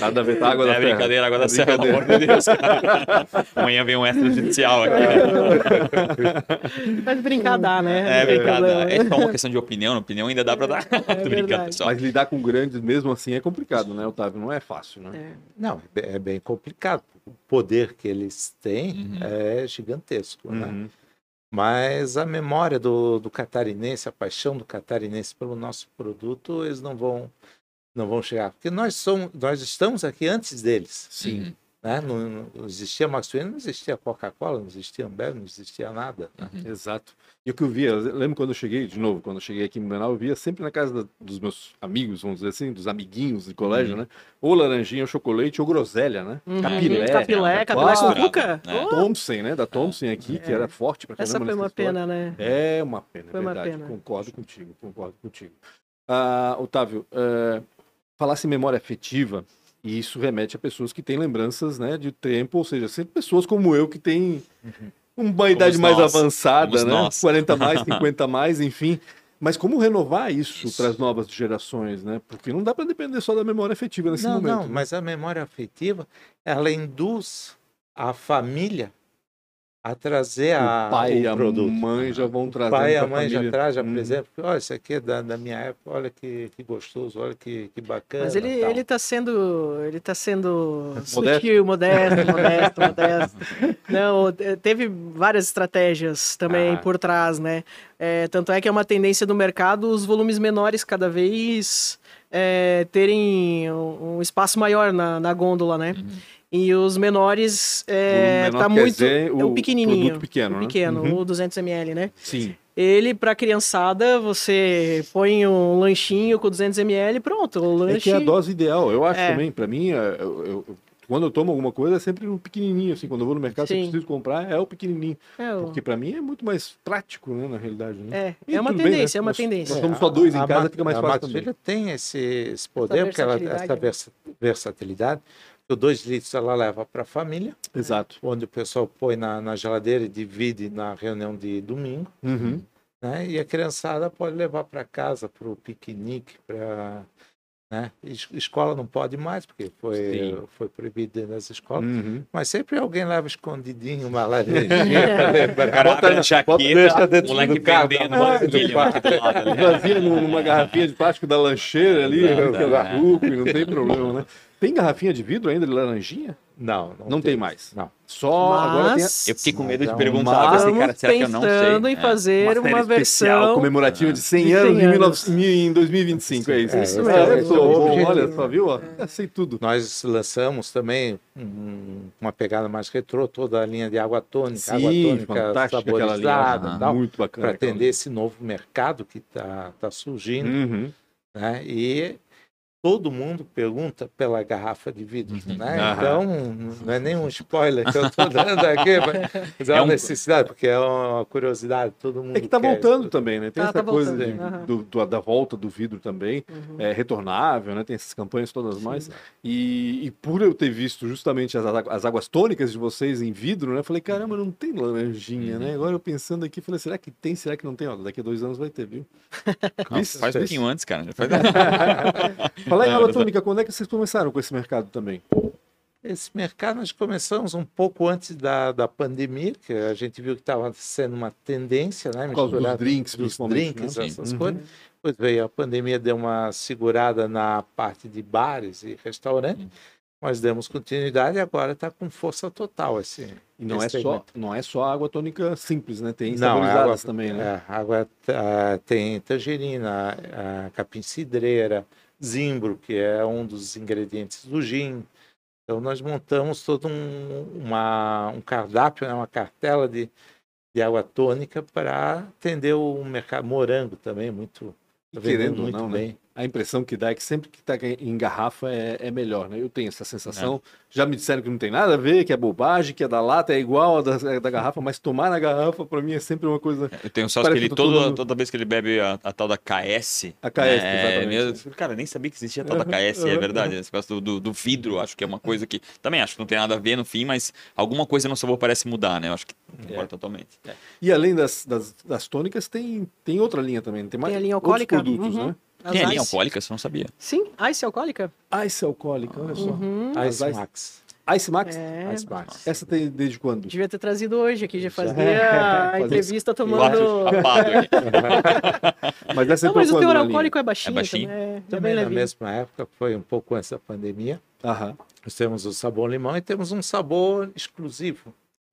Nada a ver com a Água da É Serra. brincadeira, Água da É Serra, pelo amor de Deus. cara. Amanhã vem um extrajudicial aqui. Mas brincar dá, né? É problema. É só uma questão de opinião. Opinião ainda dá pra dar. Tô brincando, verdade. Mas lidar com grandes mesmo assim é complicado, né, Otávio? Não é fácil, né? É. Não, é bem- é bem complicado. O poder que eles têm Uhum. é gigantesco, né? Uhum. Mas a memória do, do catarinense, a paixão do catarinense pelo nosso produto, eles não vão não vão chegar, porque nós somos, nós estamos aqui antes deles. Sim. Né? Não, não existia Max Wayne, não existia Coca-Cola, não existia Ambev, não existia nada. né? Exato. E o que eu via, eu lembro quando eu cheguei, de novo, quando eu cheguei aqui em Blumenau, eu via sempre na casa da- dos meus amigos, vamos dizer assim, dos amiguinhos de colégio, né? Ou laranjinha, ou chocolate, ou groselha, né? Uhum. Capilé. Capilé, capilé Claro. com cuca. É. Oh, Thompson, né? Da Thompson aqui, que É. era forte pra essa caramba. foi uma nessa história. pena, né? É uma pena, é Foi uma verdade. pena. Concordo contigo, concordo contigo. Ah, Otávio, é, falasse em memória afetiva, e isso remete a pessoas que têm lembranças né, de tempo, ou seja, sempre pessoas como eu que têm uma idade mais nós. avançada, Somos né? nós. 40 mais, 50 mais, enfim. Mas como renovar isso, Isso. para as novas gerações, né? Porque não dá para depender só da memória afetiva nesse não, momento. não, né? mas a memória afetiva, ela induz a família a trazer a, o pai e o a produto. mãe já vão O trazer. pai e a mãe já traz, já Hum. apresenta, olha, isso aqui é da, da minha época, olha que, que gostoso, olha que, que bacana. Mas ele, tal. ele tá sendo. Ele tá sendo Modesto? sutil, modesto, modesto, modesto. Não, te- teve várias estratégias também Ah. por trás, né? É, tanto é que é uma tendência do mercado os volumes menores cada vez é, terem um, um espaço maior na, na gôndola, né? E os menores é, O menor tá muito. dizer é o o pequenininho. pequeno, o né? pequeno, Uhum. o 200ml, né? Sim. Ele, pra criançada, você põe um lanchinho com 200ml pronto. O É lanche. que é a dose ideal. Eu acho É. também, para mim, é, eu- eu- quando eu tomo alguma coisa, é sempre um pequenininho. Assim, quando eu vou no mercado, se eu Sim. preciso comprar, é o pequenininho. É, o- Porque para mim é muito mais prático, né, na realidade. Né? É, E é uma tudo bem, né? tendência, é uma Nós- tendência. nós somos só dois em a casa, Ma- fica mais a fácil também. Filha tem esse, esse poder, porque ela versatilidade, essa né? O 2 litros ela leva para a família, Exato. onde o pessoal põe na, na geladeira e divide na reunião de domingo. Uhum. né? E a criançada pode levar para casa para o piquenique, para né? Es- Escola não pode mais, porque foi, Sim. foi proibido dentro das escolas. Uhum. Mas sempre alguém leva escondidinho uma laranjinha para O lembrar. cara Bota na- a jaqueta, deixa dentro o moleque do carro, vendendo uma. Vazia num- numa garrafinha de plástico da lancheira ali, é. garruco, e não tem problema, né? Tem garrafinha de vidro ainda de laranjinha? Não, Não tem mais. Não. Só agora tem a... Mas Eu fiquei com medo de Mas perguntar, mas pensei, cara, será que eu não sei? pensando em É. fazer uma uma, série especial versão comemorativa de 100 de 100 anos, em, anos. 19 em 2025, é isso? É, Isso Ah, mesmo. esse é objetivo. olha só, viu? Eu sei tudo. Nós lançamos também um- uma pegada mais retrô, toda a linha de água tônica, água Sim, tônica fantástica aquela linha. saborizada, Ah, tal, Muito bacana. para atender esse novo mercado que está tá surgindo. Uhum. né? E todo mundo pergunta pela garrafa de vidro, Uhum. né? Aham. Então, não é nenhum spoiler que eu estou dando aqui, mas é É uma um- necessidade, porque é uma curiosidade, todo mundo É que tá quer voltando isso. também, né? Tem Tá, essa tá coisa de- aham. do- do- da volta do vidro também. Uhum. É retornável, né? Tem essas campanhas todas mais. E, e por eu ter visto justamente as, as águas tônicas de vocês em vidro, né? Falei, caramba, não tem laranjinha, né? Agora eu pensando aqui, falei, será que tem? Será que não tem? Ó, daqui a dois anos vai ter, viu? Não, faz um pouquinho antes, cara. Já faz... Falar em mas- tônica, quando é que vocês começaram com esse mercado também? Esse mercado nós começamos um pouco antes da, da pandemia, que a gente viu que estava sendo uma tendência, né? Por causa dos drinks, dos principalmente, drinks, né? essas Uhum. coisas. Depois veio a pandemia, deu uma segurada na parte de bares e restaurantes. Nós demos continuidade e agora está com força total esse. E não é, esse só, segmento. não é só água tônica simples, né? Tem é saborizadas água- também, né? É, água ah, tem tangerina, ah, capim cidreira, zimbro, que é um dos ingredientes do gin. Então nós montamos todo um, uma, um cardápio, né, uma cartela de, de água tônica para atender o mercado morango também, muito tá vendendo querendo muito não, né? A impressão que dá é que sempre que está em garrafa é, é melhor, né? Eu tenho essa sensação. Já me disseram que não tem nada a ver, que é bobagem, que a da lata é igual a da, a da garrafa, mas tomar na garrafa, para mim, é sempre uma coisa. Eu tenho sócio que ele, tô toda, tomando- toda vez que ele bebe a, a tal da KS. A KS, é, exatamente. mesmo, cara, nem sabia que existia a tal da KS, é verdade. Esse negócio do, do, do vidro, acho que é uma coisa que. Também acho que não tem nada a ver no fim, mas alguma coisa no sabor parece mudar, né? Eu acho que concordo totalmente. E além das, das, das tônicas, tem, tem outra linha também. Tem, mais Tem a linha outros alcoólica. produtos, Uhum. né? As Tem linha alcoólica, você não sabia. Sim, ice alcoólica. Ice alcoólica, olha só. Uhum. Ice Ice- Max. Ice Max? É, Ice Max. Essa tem desde quando? devia ter trazido hoje aqui, já fazia Fazer a entrevista tomando... Mas essa Não, mas o teor alcoólico é baixinho, É baixinho? também. É, é bem Também na levinho. mesma época, foi um pouco antes da pandemia? Aham. nós temos o sabor limão e temos um sabor exclusivo,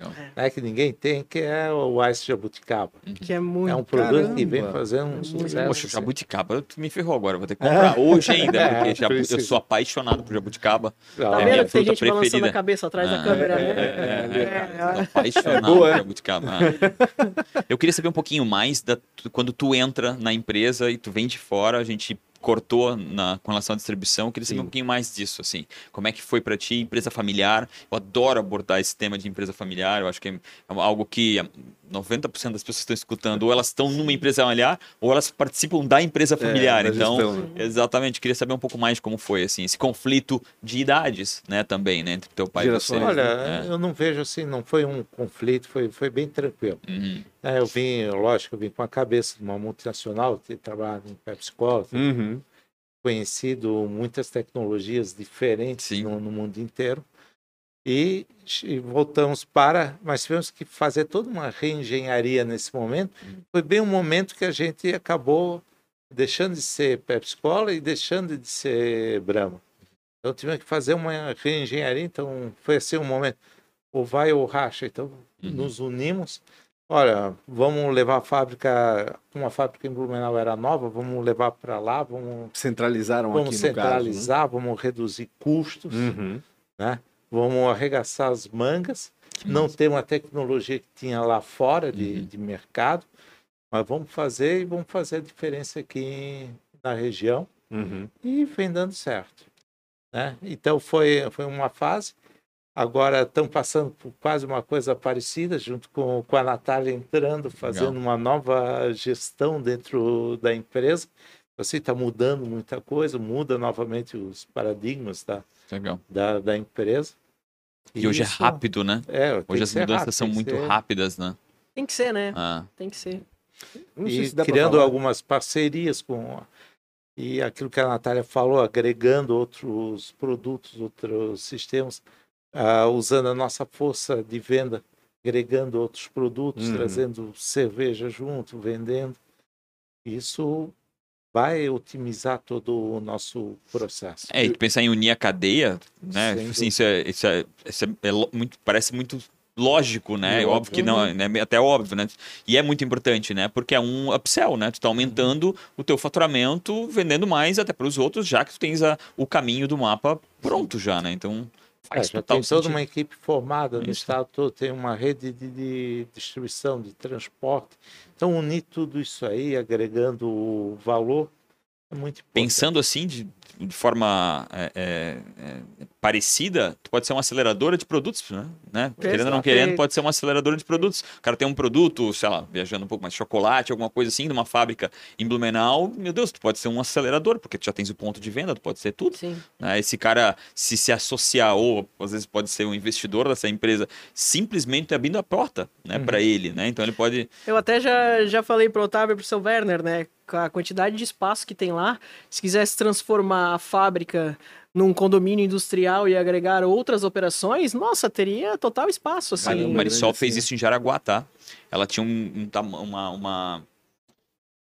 Legal. né, que ninguém tem, que é o Ice Jabuticaba. Que é muito... É um produto que vem Caramba. fazendo um muito sucesso. Poxa, jabuticaba, tu me ferrou agora. Vou ter que comprar hoje ainda, É, porque eu sou apaixonado por jabuticaba. Tá É vendo minha que tem fruta gente balançando preferida. a cabeça atrás da Ah, câmera, é, né? é, é, É, apaixonado É por é? jabuticaba. Eu queria saber um pouquinho mais da, quando tu entra na empresa e tu vem de fora, a gente cortou na, com relação à distribuição, eu queria saber Sim. um pouquinho mais disso, assim. Como é que foi pra ti, empresa familiar? Eu adoro abordar esse tema de empresa familiar, eu acho que é algo que 90% das pessoas que estão escutando, ou elas estão numa empresa familiar, ou elas participam da empresa familiar. da então, gestão, né? exatamente, queria saber um pouco mais de como foi, assim, esse conflito de idades, né, também, né, entre teu pai Gerações, e você. né? Olha, É. eu não vejo assim, não foi um conflito, foi, foi bem tranquilo. Uhum. É, eu vim, lógico, eu vim com a cabeça de uma multinacional, ter trabalhado em PepsiCo, Uhum. conhecido muitas tecnologias diferentes no, no mundo inteiro. E, voltamos para, mas tivemos que fazer toda uma reengenharia nesse momento. Foi bem um momento que a gente acabou deixando de ser PepsiCo e deixando de ser Brahma. Então tivemos que fazer uma reengenharia, então foi assim um momento, ou vai ou racha. Então Uhum. nos unimos. Olha, vamos levar a fábrica, uma fábrica em Blumenau era nova, vamos levar para lá, vamos Centralizaram Vamos aqui no caso. centralizar, vamos reduzir custos, né? Uhum. né? Vamos arregaçar as mangas, não ter uma tecnologia que tinha lá fora de, Uhum. de mercado, mas vamos fazer e vamos fazer a diferença aqui na região Uhum. e vem dando certo. Né? Então foi, foi uma fase. Agora estão passando por quase uma coisa parecida, junto com, com a Natália entrando, fazendo uma nova gestão dentro da empresa. Você está mudando muita coisa, muda novamente os paradigmas da, Legal. da, da empresa. E hoje é isso- rápido, né? É, Hoje as mudanças rápido, são muito ser- rápidas, né? Tem que ser, né? Ah, Tem que ser. E se criando algumas parcerias com e aquilo que a Natália falou, agregando outros produtos, outros sistemas, ah, usando a nossa força de venda, agregando outros produtos, Uhum. trazendo cerveja junto, vendendo. Isso vai otimizar todo o nosso processo. É, e pensar em unir a cadeia, né? Assim, isso é, isso é, isso é- é muito, parece muito lógico, né? É óbvio óbvio. que não, é né? até óbvio, né? E é muito importante, né? Porque é um upsell, né? Tu tá aumentando o teu faturamento, vendendo mais até para os outros, já que tu tens a, o caminho do mapa pronto já, né? Então É, faz já total tem toda sentido. uma equipe formada no Isso. estado todo, tem uma rede de, de distribuição, de transporte. Então, unir tudo isso aí, agregando o valor, é muito importante. Pensando assim, de, de forma é, é, é, parecida, tu pode ser uma aceleradora de produtos, né? né? Querendo ou não querendo, pode ser uma aceleradora de produtos. O cara tem um produto, sei lá, viajando um pouco mais, chocolate, alguma coisa assim, de uma fábrica em Blumenau, meu Deus, tu pode ser um acelerador, porque tu já tens o ponto de venda, tu pode ser tudo. Sim. né? Esse cara, se se associar, ou às vezes pode ser um investidor dessa empresa, simplesmente abrindo a porta né, Uhum. para ele, né? Então ele pode. Eu até já, já falei pro Otávio e pro seu Werner, né? Com a quantidade de espaço que tem lá, se quisesse transformar a fábrica num condomínio industrial e agregar outras operações, nossa, teria total espaço, assim. O grande Marisol assim, fez né? isso em Jaraguá, tá? Ela tinha um, um uma, uma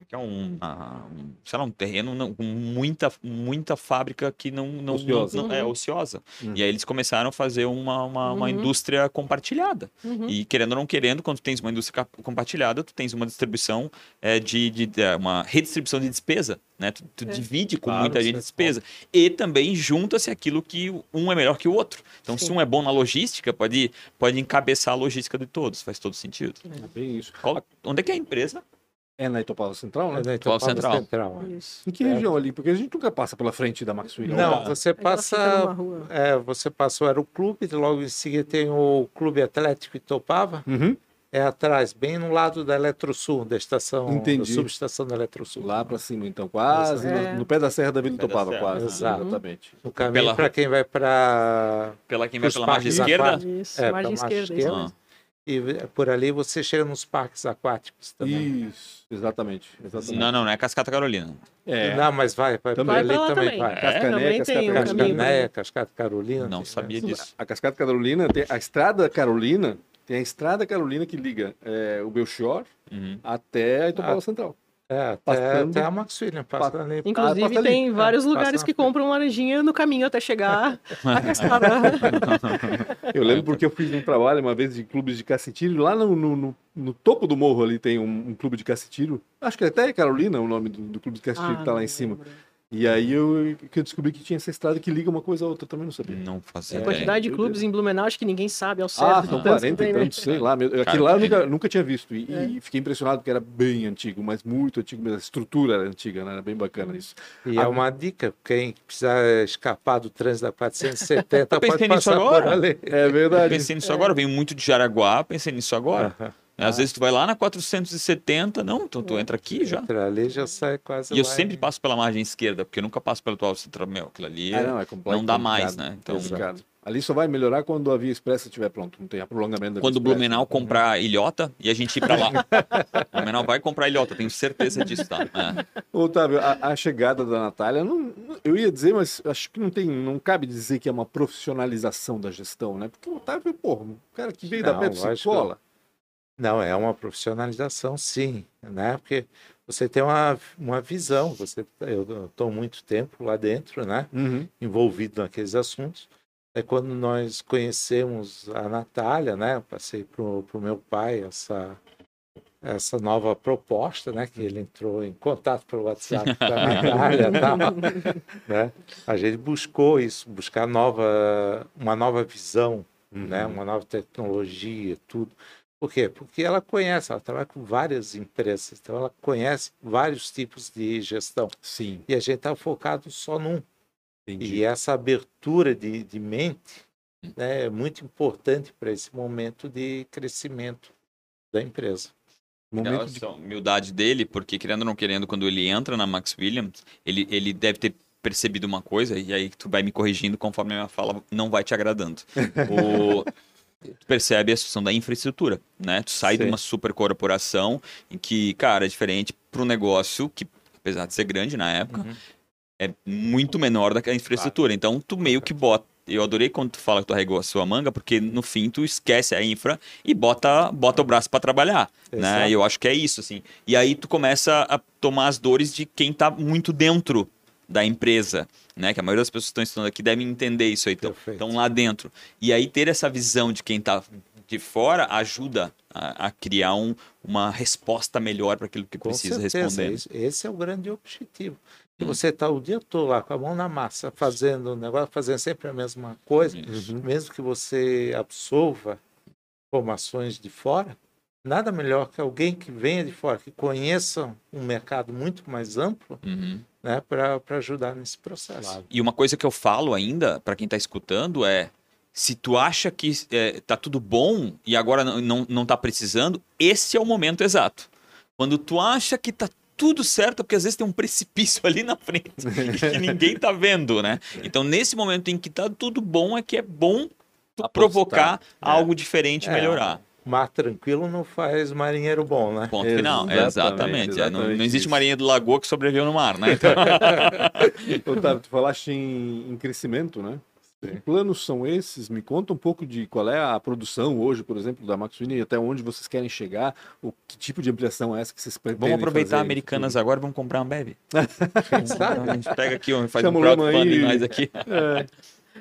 que é um, uma- um, sei lá, um terreno não- com muita, muita fábrica que não, não, Ociosa. não- não- é Uhum. ociosa. Uhum. E aí eles começaram a fazer uma, uma, uma Uhum. indústria compartilhada. Uhum. E querendo ou não querendo, quando tu tens uma indústria compartilhada, tu tens uma distribuição é, de, de- de- é, uma redistribuição de despesa, né? Tu, tu É. divide com Claro, muita gente é despesa. E também junta-se aquilo que um é melhor que o outro. Então, se Sim. um é bom na logística, pode, pode encabeçar a logística de todos. Faz todo sentido. É bem isso. Qual- onde é que é a empresa? É na Itopava Central, né? É? Qual Itopava Central? Central. Isso. Em que região ali? Porque a gente nunca passa pela frente da Max. Não, Ah, você passa. É, você passou, era o clube, logo em seguida tem o Clube Atlético Itopava, Uhum. é atrás, bem no lado da Eletrosul, da estação, Entendi. da subestação da Eletrosul. Lá pra cima, então. Quase É. no, no pé da Serra da Vila pé da quase. exato. Exatamente. No caminho Pela- para quem vai para Pela quem vai Os pela margem esquerda? Isso, É, margem esquerda. esquerda. mesmo. E por ali você chega nos parques aquáticos também. Isso, exatamente. exatamente. Não, não, não é Cascata Carolina. É. Não, mas vai, vai Também. por Vai ali lá também também. vai. É, Cascané, também Cascata um. Cascané, Cascata Carolina. Não sabia disso. A Cascata Carolina, tem a Estrada Carolina, tem a Estrada Carolina que liga é, o Belchior Uhum. até a Itopava Ah, Central. É, até, até a Max William passa Pa- ali. Inclusive, passa ali. tem vários É, lugares que compram laranjinha no caminho até chegar a cascada. Eu lembro porque eu fiz um trabalho uma vez de clubes de cacetilho. Lá no, no, no- no topo do morro ali tem um, um clube de cacetilho. Acho que até é Carolina o nome do, do clube de cacetilho que tá Ah, lá em cima. lembro. E aí eu, que eu descobri que tinha essa estrada que liga uma coisa a outra, também não sabia. Não fazia A quantidade de Meu clubes em Blumenau, acho que ninguém sabe ao certo. Ah, de são tantos que 40 e né? tantos, sei lá. meu- Cara, Aquilo lá eu nunca, nunca tinha visto. E, É. e fiquei impressionado porque era bem antigo, mas muito antigo mesmo. A estrutura era antiga, né? Era bem bacana isso. E é uma dica, quem precisar escapar do trânsito da 470 Eu pensei pode nisso passar agora. por ali. É Eu verdade. pensei nisso agora, eu venho muito de Jaraguá, pensei nisso agora. Aham. Às vezes tu vai lá na 470, não, então tu entra aqui já. Entra ali já sai quase E eu sempre em- passo pela margem esquerda, porque eu nunca passo pelo atual central. Meu, aquilo ali Ah, não, é não dá mais, né? Então, complicado. Ali só vai melhorar quando a Via Expressa estiver pronto. Não tem a prolongamento da quando o. Blumenau comprar ilhota e a gente ir pra lá. o Blumenau vai comprar ilhota, tenho certeza disso, tá? É. Otávio, a, a chegada da Natália, não, eu ia dizer, mas acho que não tem, não cabe dizer que é uma profissionalização da gestão, né? Porque o Otávio, porra, um cara que veio da Não, Pepsi lógico. Cola. Não, é uma profissionalização, sim, né? Porque você tem uma, uma visão, você, eu estou muito tempo lá dentro, né? Uhum. envolvido naqueles assuntos. É quando nós conhecemos a Natália, né? Eu passei para o meu pai essa, essa nova proposta, né? Que ele entrou em contato pelo WhatsApp com a Natália tal, né? A gente buscou isso, buscar nova, uma nova visão, né? Uma nova tecnologia, tudo. Por quê? Porque ela conhece, ela trabalha com várias empresas, então ela conhece vários tipos de gestão. Sim, E a gente está focado só num. entendi. E essa abertura de, de mente né, é muito importante para esse momento de crescimento da empresa. Momento de... Humildade dele, porque querendo ou não querendo, quando ele entra na Max Williams, ele, ele deve ter percebido uma coisa, e aí tu vai me corrigindo conforme a minha fala não vai te agradando. O... Tu percebe a situação da infraestrutura, né? Tu sai de Sim. uma super corporação em que, cara, é diferente para um negócio que, apesar de ser grande na época, Uhum. é muito menor da que a infraestrutura. Então, tu meio que bota. Eu adorei quando tu fala que tu arregou a sua manga, porque no fim tu esquece a infra e bota, bota o braço para trabalhar, né? Exato. E eu acho que é isso, assim. E aí tu começa a tomar as dores de quem tá muito dentro da empresa, né? Que a maioria das pessoas que estão estudando aqui devem entender isso aí, Perfeito. estão lá dentro. E aí ter essa visão de quem tá de fora ajuda a, a criar um, uma resposta melhor para aquilo que Com precisa certeza, responder. esse, esse é o grande objetivo. Hum. você está o dia todo lá com a mão na massa, fazendo o negócio, fazendo sempre a mesma coisa, Isso. mesmo que você absorva informações de fora, nada melhor que alguém que venha de fora, que conheça um mercado muito mais amplo, Uhum. Né, para ajudar nesse processo. E uma coisa que eu falo ainda para quem tá escutando é se tu acha que é, tá tudo bom e agora não, não, não tá precisando, esse é o momento exato. Quando tu acha que tá tudo certo, porque às vezes tem um precipício ali na frente que ninguém tá vendo, né? Então, nesse momento em que tá tudo bom, é que é bom tu Apostar. provocar É. algo diferente e É. melhorar. Mar tranquilo não faz marinheiro bom, né? Ponto final. Exatamente, Exatamente. É, não, não exatamente existe marinha do lagoa que sobreviveu no mar, né? Então, Otávio, tu falaste em, em crescimento, né? Que planos são esses? Me conta um pouco de qual é a produção hoje, por exemplo, da Max Winnie e até onde vocês querem chegar, o que tipo de ampliação é essa que vocês pretendem vamos aproveitar fazer? Americanas agora, vamos comprar uma bebe. A gente pega aqui, faz Chama um crowdfunding nós aqui. É,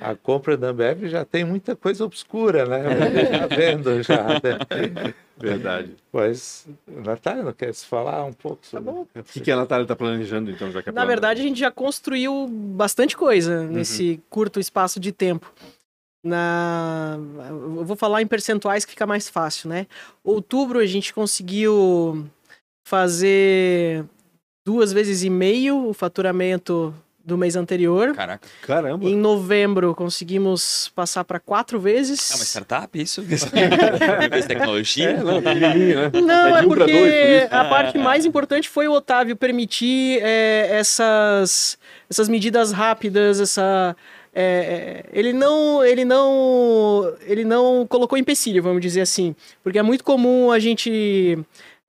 A compra da Ambev já tem muita coisa obscura, né? Já vendo já. né? verdade. Pois, Natália, não quer se falar um pouco sobre bom. O que, que a Natália está planejando, então, já que é Na verdade, a gente já construiu bastante coisa nesse curto espaço de tempo. Na... Eu vou falar em percentuais que fica mais fácil, né? Outubro a gente conseguiu fazer duas vezes e meio o faturamento do mês anterior. Caraca, Caramba! Em novembro conseguimos passar para quatro vezes. é uma startup isso? De tecnologia? É, não, pequenininho, né? Não, É é, porque dois, por a parte mais importante foi o Otávio permitir é, essas, essas medidas rápidas, essa. é, é, ele não ele não ele não colocou empecilho vamos dizer assim porque é muito comum a gente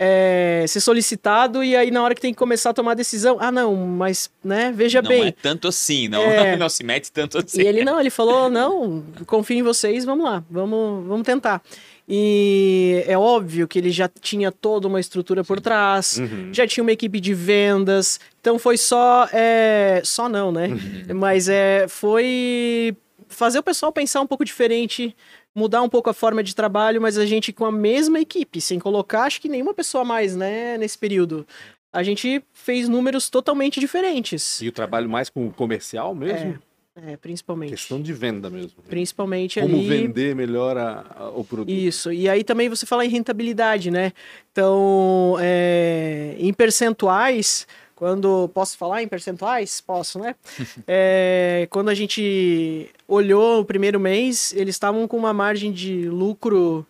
é, ser solicitado e aí na hora que tem que começar a tomar a decisão ah não mas né veja não bem é tanto assim, não, É. não se mete tanto assim. e ele não, ele falou, não, confio em vocês, vamos lá, vamos, vamos tentar. E é óbvio que ele já tinha toda uma estrutura por trás, Uhum. já tinha uma equipe de vendas, então foi só, é, só não, né? Mas é, foi fazer o pessoal pensar um pouco diferente, mudar um pouco a forma de trabalho, mas a gente com a mesma equipe, sem colocar, acho que nenhuma pessoa mais, né, nesse período. A gente fez números totalmente diferentes. E o trabalho mais com o comercial mesmo? É, principalmente. Questão de venda mesmo. Principalmente Como ali. vender melhor a- a- o produto. Isso. E aí também você fala em rentabilidade, né? Então, é, em percentuais, quando. Posso falar em percentuais? Posso, né? É, quando a gente olhou o primeiro mês, eles estavam com uma margem de lucro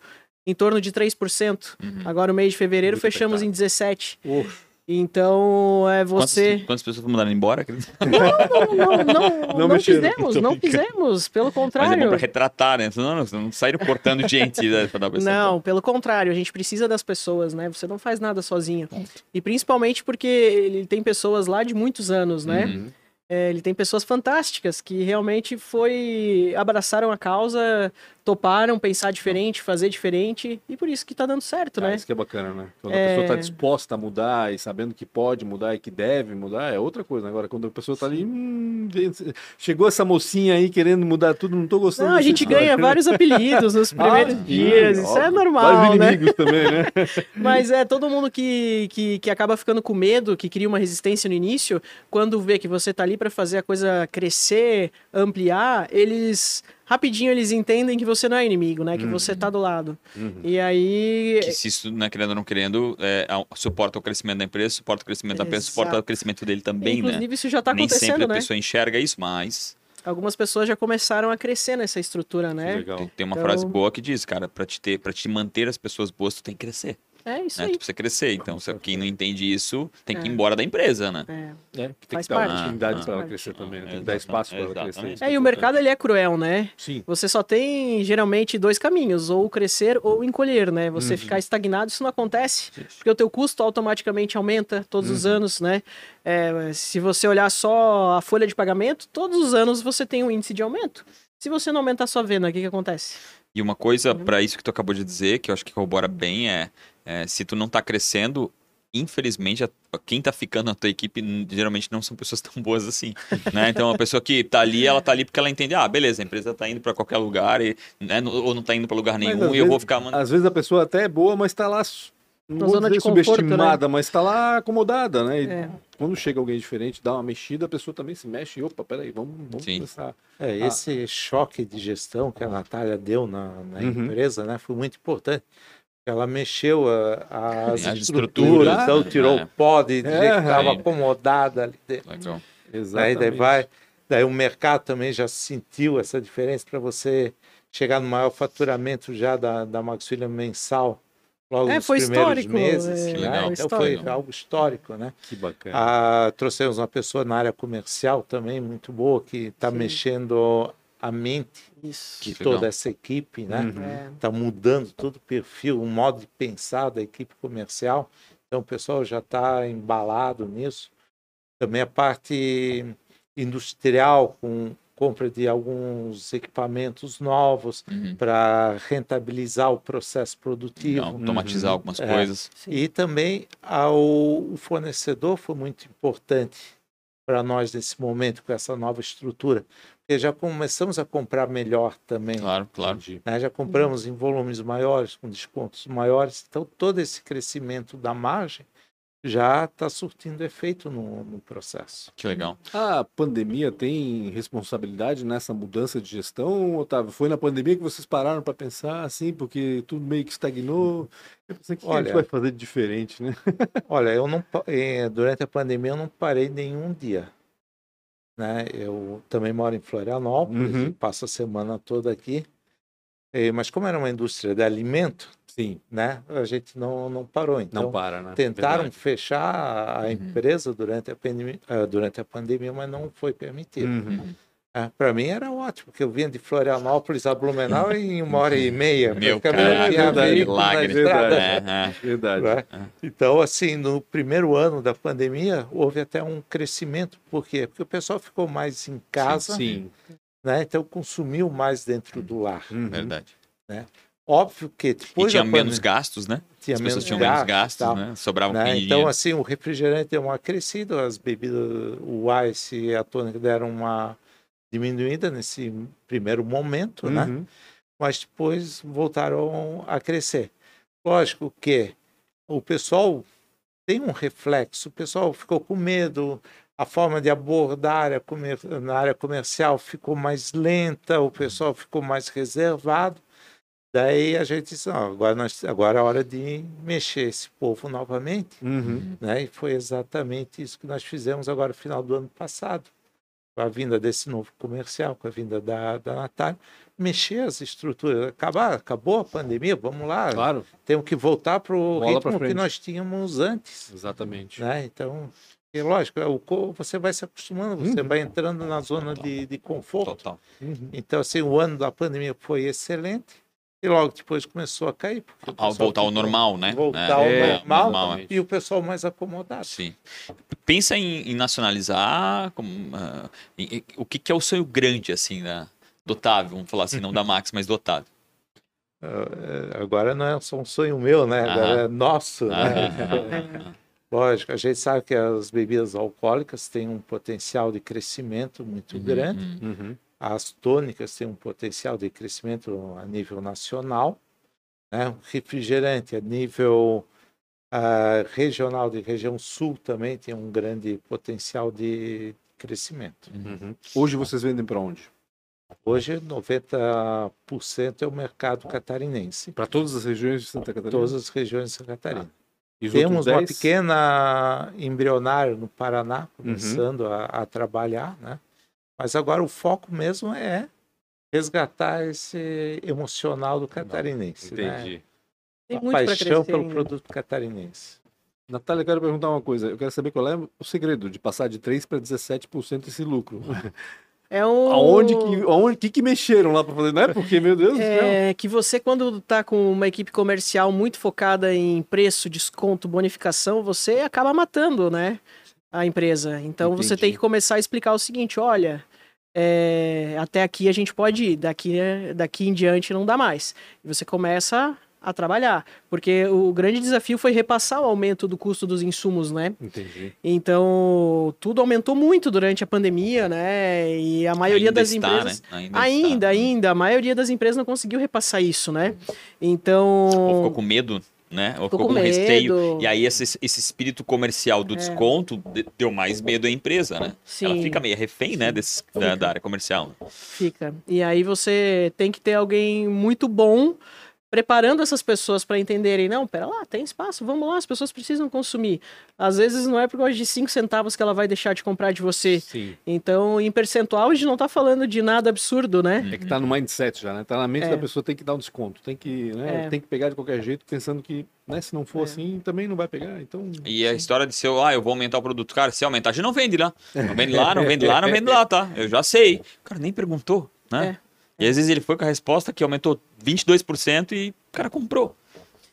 em torno de 3%. Uhum. Agora, no mês de fevereiro, Muito fechamos apertado. em 17%. Ufa. Então, é você. Quantas, quantas pessoas mandaram embora? Mas Não, não, não, Não não, mexeram, fizemos, não fizemos. Pelo é bom contrário. pra retratar, né? Não, não, não saíram cortando gente né, pra dar pra Não, pelo contrário, a gente precisa das pessoas, né? Você não faz nada sozinho. E principalmente porque ele tem pessoas lá de muitos anos, né? Uhum. É, ele tem pessoas fantásticas que realmente foi abraçaram a causa, toparam pensar diferente, fazer diferente, e por isso que tá dando certo, Cara, né? Isso que é bacana, né? Quando É. a pessoa tá disposta a mudar e sabendo que pode mudar e que deve mudar, é outra coisa. Agora, quando a pessoa tá ali, hum, chegou essa mocinha aí querendo mudar tudo, não tô gostando Não, a gente história. ganha vários apelidos nos primeiros Ah, dias, sim, isso é óbvio. normal, Vários né? inimigos também, né? Mas é todo mundo que, que, que acaba ficando com medo, que cria uma resistência no início, quando vê que você tá ali para fazer a coisa crescer, ampliar, eles rapidinho eles entendem que você não é inimigo, né? Que você tá do lado. Uhum. E aí Que se isso, né, querendo ou não querendo, é, suporta o crescimento da empresa, suporta o crescimento da empresa, suporta o crescimento dele também, né? inclusive isso já tá Nem sempre acontecendo, a né? pessoa enxerga isso, mas Algumas pessoas já começaram a crescer nessa estrutura, né? legal. tem- uma Então- frase boa que diz, cara, pra te ter, para te manter as pessoas boas, tu tem que crescer, É isso né? aí. Tu precisa crescer. Então, se quem não entende isso, tem que ir É. embora da empresa, né? É. É, que tem Faz que dar parte. oportunidade Ah, para ela crescer também, né? Tem que dar espaço para ela crescer. É, e o mercado ele é cruel, né? Sim. Você só tem geralmente dois caminhos, ou crescer ou encolher, né? Você Uhum. ficar estagnado, isso não acontece, porque o teu custo automaticamente aumenta todos os Uhum. anos, né? É, se você olhar só a folha de pagamento, todos os anos você tem um índice de aumento. Se você não aumentar a sua venda, o que, que acontece? E uma coisa Uhum. pra isso que tu acabou de dizer, que eu acho que corrobora bem, é, é, se tu não tá crescendo, infelizmente, a- quem tá ficando na tua equipe geralmente não são pessoas tão boas assim, né? Então, a pessoa que tá ali, ela tá ali porque ela entende, ah, beleza, a empresa tá indo pra qualquer lugar, e, né, ou não tá indo pra lugar nenhum, e eu vou vezes- ficar... mano, Às vezes a pessoa até é boa, mas tá lá. Não Na vou dizer conforto, né? subestimada, mas tá lá acomodada, né? E É. quando chega alguém diferente, dá uma mexida, a pessoa também se mexe. E, opa, peraí, vamos, vamos Sim. começar. É, Ah. esse choque de gestão que a Natália deu na, na Uhum. empresa, né, foi muito importante. Ela mexeu a- as, As estruturas, estruturas, então tirou É. o pó de gente É, que estava acomodada ali dentro. Legal. Daí, Exatamente. daí vai, daí o mercado também já sentiu essa diferença para você chegar no maior faturamento já da, da Max William mensal logo É, nos foi primeiros histórico, meses. é, né? legal. Então foi algo histórico, né? Que bacana. Ah, trouxemos uma pessoa na área comercial também muito boa que está mexendo a mente Isso. de legal. toda essa equipe, né? Uhum. É. Está mudando todo o perfil, o modo de pensar da equipe comercial. Então o pessoal já está embalado nisso. Também a parte industrial com compra de alguns equipamentos novos Uhum. para rentabilizar o processo produtivo. Legal, Automatizar Uhum. algumas É. coisas. Sim. E também ao, o fornecedor foi muito importante para nós nesse momento com essa nova estrutura, porque já começamos a comprar melhor também. Claro, claro. Né? Já compramos em volumes maiores, com descontos maiores. Então, todo esse crescimento da margem já está surtindo efeito no, no processo. Que legal. A pandemia tem responsabilidade nessa mudança de gestão, Otávio? Foi na pandemia que vocês pararam para pensar assim, porque tudo meio que estagnou? Eu pensei, o que, que a gente Olha- vai fazer de diferente, né? Olha, eu não eh, durante a pandemia eu não parei nenhum dia. Né? Eu também moro em Florianópolis Uhum. passo a semana toda aqui. Eh, Mas como era uma indústria de alimento, Sim, né? A gente não, não parou. Então, não para, né? tentaram Verdade. fechar a Uhum. empresa durante a, pandemia, ah, durante a pandemia, mas não foi permitido. Uhum. para mim era ótimo, porque eu vinha de Florianópolis a Blumenau em uma hora e meia. Meu cara, verdade, milagre. É, é. Verdade. né? Então, assim, no primeiro ano da pandemia, houve até um crescimento. Por quê? Porque o pessoal ficou mais em casa, Sim. né? Então consumiu mais dentro do lar. Uhum. Verdade. Óbvio que E depois tinha da menos pandemia, gastos, né? tinha As menos pessoas tinham menos gastos, né? Sobrava né? Então, dinheiro. assim, o refrigerante deu uma crescida, as bebidas, o ice e a tônica deram uma diminuída nesse primeiro momento, né? Uhum. Mas depois voltaram a crescer. Lógico que o pessoal tem um reflexo, o pessoal ficou com medo, a forma de abordar a comer- na área comercial ficou mais lenta, o pessoal ficou mais reservado. Daí a gente disse, "Não, agora, nós, agora é a hora de mexer esse povo novamente. Uhum. Né? E foi exatamente isso que nós fizemos agora no final do ano passado. a vinda desse novo comercial, com a vinda da, da Natália, mexer as estruturas. Acabar, acabou a pandemia, vamos lá, Claro, temos que voltar para o ritmo que nós tínhamos antes. exatamente. Né? Então, é lógico, o corpo você vai se acostumando, você Uhum. vai entrando na zona de, de conforto. Total. Uhum. Então, assim, o ano da pandemia foi excelente e logo depois começou a cair. Ao voltar ao normal, né? Voltar É, ao é, normal, normal, e o pessoal mais acomodado. Sim. Pensa em, em nacionalizar. como, ah, em- em- o que, que é o sonho grande, assim, da, do Otávio? Vamos falar assim, não da Max, mas do Otávio. Eh, Agora não é só um sonho meu, né? Agora é nosso, né? Ah, Lógico, a gente sabe que as bebidas alcoólicas têm um potencial de crescimento muito uhum, grande. uhum. Uhum. As tônicas têm um potencial de crescimento a nível nacional. Né? O refrigerante a nível ah, regional, de região sul, também tem um grande potencial de crescimento. Uhum. Hoje vocês vendem para onde? Hoje, 90% é o mercado catarinense. Para todas as regiões de Santa Catarina? Todas as regiões de Santa Catarina. E os Temos outros uma 10? pequena embrionária no Paraná, Uhum. começando a, a trabalhar, né? Mas agora o foco mesmo é resgatar esse emocional do catarinense, né? Entendi. Tem A muito pra paixão crescer pelo ainda. produto catarinense. Natália, eu quero perguntar uma coisa. Eu quero saber qual é o segredo de passar de 3 para 17% esse lucro. É um... Aonde que, aonde que, que mexeram lá para fazer? Não é porque, meu Deus do céu. É que você, quando tá com uma equipe comercial muito focada em preço, desconto, bonificação, você acaba matando, né? A empresa. Então você Entendi. tem que começar a explicar o seguinte: olha, é, até aqui a gente pode ir, daqui, daqui em diante não dá mais. E você começa a trabalhar. Porque o grande desafio foi repassar o aumento do custo dos insumos, né? Entendi. Então, tudo aumentou muito durante a pandemia, né? E a maioria Ainda das está, empresas. Né? Ainda, Ainda, está. ainda. A maioria das empresas não conseguiu repassar isso, né? Ou Então. ficou com medo, né? Ou ficou com receio. medo. E aí esse, esse espírito comercial É. do desconto de- deu mais medo à empresa, né? Ela Sim. fica meio refém, né, desse, da, da área comercial. Fica. E aí você tem que ter alguém muito bom preparando essas pessoas para entenderem, não, pera lá, tem espaço, vamos lá, as pessoas precisam consumir. Às vezes não é por causa de 5 centavos que ela vai deixar de comprar de você. Sim. Então, em percentual, a gente não tá falando de nada absurdo, né? É que tá no mindset já, né? Tá na mente É. da pessoa, tem que dar um desconto. Tem que, né? É. Tem que pegar de qualquer jeito, pensando que, né, se não for É. assim, também não vai pegar. Então. E a história de ser, ah, eu vou aumentar o produto. Cara, se aumentar, a gente não vende lá. Não vende lá, não vende lá, não vende lá, tá? Eu já sei. O cara nem perguntou, né? E às vezes ele foi com a resposta que aumentou 22% e o cara comprou.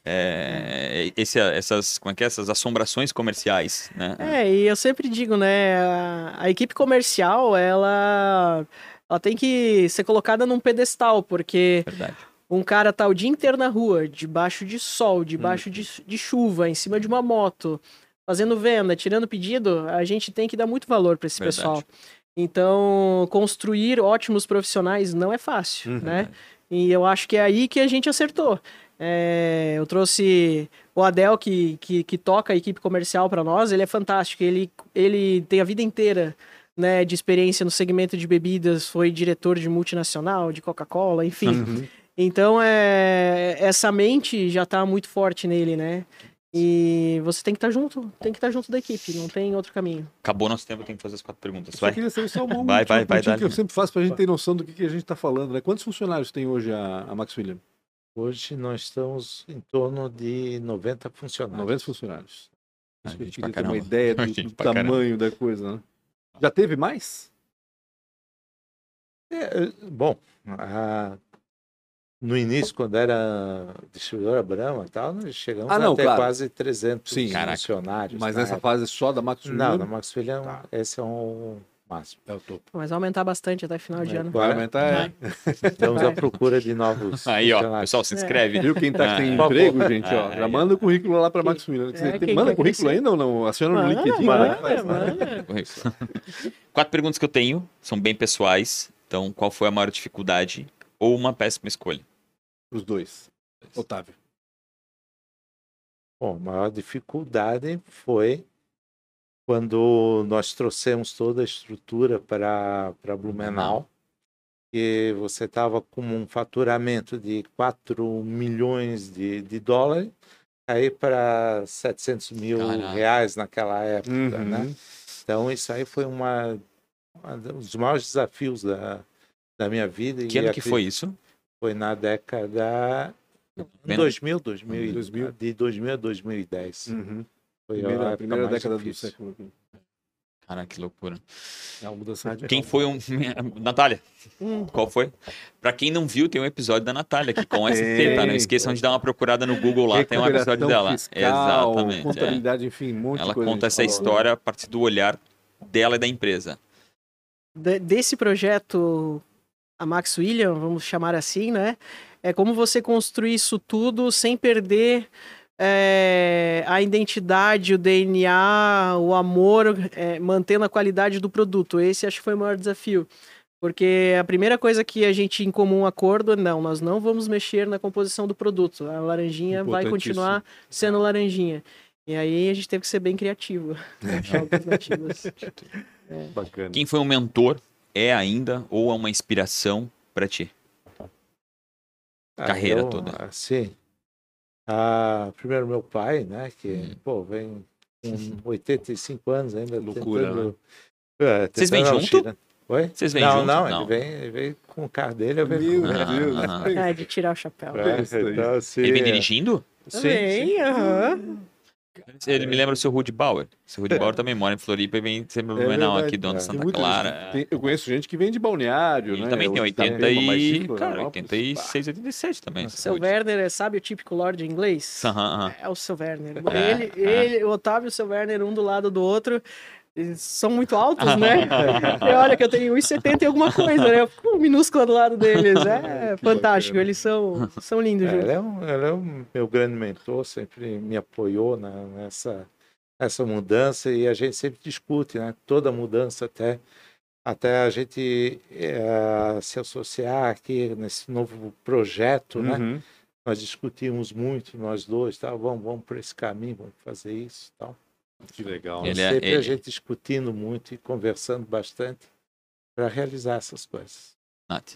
É, esse, essas, como é que é? Essas assombrações comerciais, né? É, e eu sempre digo, né, a, a equipe comercial, ela, ela tem que ser colocada num pedestal, porque Verdade. um cara tá o dia inteiro na rua, debaixo de sol, debaixo de, de chuva, em cima de uma moto, fazendo venda, tirando pedido, a gente tem que dar muito valor para esse Verdade. pessoal. Então, construir ótimos profissionais não é fácil, Uhum. né? E eu acho que é aí que a gente acertou. É, eu trouxe o Adel, que, que, que toca a equipe comercial para nós, ele é fantástico. Ele, ele tem a vida inteira né, de experiência no segmento de bebidas, foi diretor de multinacional, de Coca-Cola, enfim. Uhum. Então, é, essa mente já tá muito forte nele, né? E você tem que estar junto, tem que estar junto da equipe, não tem outro caminho. Acabou nosso tempo, eu tenho que fazer as quatro perguntas. Vai. só uma Vai, vai, vai, dá-lhe. que eu sempre faço pra gente ter noção do que, que a gente tá falando, né? Quantos funcionários tem hoje a, a Max William? Hoje nós estamos em torno de 90 funcionários. 90 funcionários. Ah, Isso que eu gente queria ter uma ideia do, do pra caramba. tamanho da coisa, né? Já teve mais? É, bom, a- no início, quando era distribuidora Brahma e tal, nós chegamos Ah, não, até claro. quase 300 Sim. Funcionários. Mas nessa época. fase só da Max? Não, na Max William, Tá. esse é o máximo. É o topo. Mas vai aumentar bastante até final de ano. Vai aumentar, é. Estamos à procura de novos Aí, ó, funcionários. pessoal, se inscreve. Viu quem tá sem Ah, emprego, gente, ó? Ah, Já manda o currículo lá Quem- Max. Você é, tem- manda currículo ainda ou não? Aciona no Manda, LinkedIn, manda, é né? manda. Quatro perguntas que eu tenho são bem pessoais. Então, qual foi a maior dificuldade ou uma péssima escolha? Os dois. Otávio. Bom, a maior dificuldade foi quando nós trouxemos toda a estrutura para para Blumenau, e você estava com um faturamento de 4 milhões de, de dólares, aí para 700 mil Caraca. reais naquela época, né? Uhum. Então isso aí foi uma um dos maiores desafios da, da minha vida. Que ano que foi acredito- isso? Foi na década Bem- 2000, 2000, 2000. de 2000 a 2010. Uhum. Foi a Primeira, época primeira década do difícil. século. Caraca, que loucura. É uma mudança radical. Quem foi um. Natália, Hum. qual foi? Pra quem não viu, tem um episódio da Natália aqui com ST, tá? Não esqueçam de dar uma procurada no Google lá, tem um episódio dela. fiscal, Exatamente. é. Contabilidade, enfim, um monte de Ela coisa. a conta essa falou. história a partir do olhar dela e da empresa. de- desse projeto, a Max William, vamos chamar assim, né? É como você construir isso tudo sem perder é, a identidade, o DNA, o amor, é, mantendo a qualidade do produto. Esse acho que foi o maior desafio. Porque a primeira coisa que a gente em comum acordo, não, nós não vamos mexer na composição do produto. A laranjinha vai continuar sendo laranjinha. E aí a gente teve que ser bem criativo. achar alternativas. Bacana. Quem foi um mentor, é ainda, ou é uma inspiração pra ti? Ah, Carreira eu, toda. Assim, ah, primeiro meu pai, né, que, Hum. pô, vem com 85 anos ainda. Loucura, tentando, é, Vocês vêm junto? Oi? Vocês vêm não, junto? não, Não. Ele, vem, ele vem com o carro dele, eu venho Meu com o Ah, Deus. aham. É, de tirar o chapéu. É, então, assim, Ele vem é, dirigindo? sim, sim. aham. Ele me lembra o seu Rudy Bauer. O seu Rudy Bauer também mora em Floripa e vem sempre É Blumenau aqui, dono de É. Santa Clara. gente- tem- eu conheço gente que vem de balneário, Ele né? também tem Outros 80 Itapema, mas e... Cara, Florianópolis, 86, 87 também. esse Seu Rudy. Werner, é- sabe o típico Lord inglês? Aham, aham. É o seu Werner. É, ele, é. ele, o Otávio e o seu Werner, um do lado do outro, são muito altos, né? e olha que eu tenho 1,70 e alguma coisa, né? Eu fico minúscula do lado deles. É fantástico, eles são, são lindos É, ele, é um, é um meu grande mentor, sempre me apoiou na- nessa, nessa mudança e a gente sempre discute, né? Toda mudança até, até a gente eh, se associar aqui nesse novo projeto, né? Uhum. Nós discutimos muito, nós dois, tá? vamos, vamos por esse caminho, vamos fazer isso tal. Que legal. Ele é- sempre a ele- gente discutindo muito e conversando bastante para realizar essas coisas. Nath.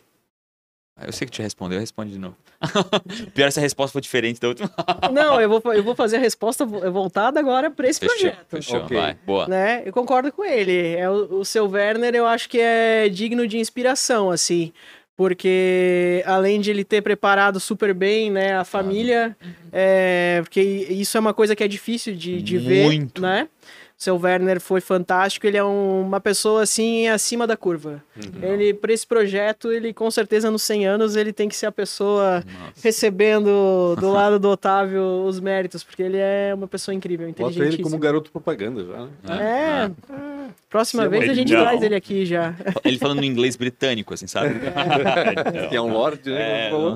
Eu sei que te respondeu, responde de novo. Pior essa resposta foi diferente da última. Não, eu vou, eu vou fazer a resposta vo- voltada agora para esse Fechou, projeto. fechou. Ok. Vai, boa. né? Eu concordo com ele. É o, o seu Werner, eu acho que é digno de inspiração, assim, porque além de ele ter preparado super bem, né, a família, é, porque isso é uma coisa que é difícil de, de ver, Muito. né? O seu Werner foi fantástico, ele é um- uma pessoa assim acima da curva. Uhum. Ele para esse projeto, ele com certeza nos 100 anos ele tem que ser a pessoa Nossa. recebendo do lado do Otávio os méritos, porque ele é uma pessoa incrível, Bota ele como garoto propaganda já, né? É. Próxima Se é vez a gente legal. traz ele aqui já. Ele falando em inglês britânico, assim, sabe? Que é um lord, né? É, não.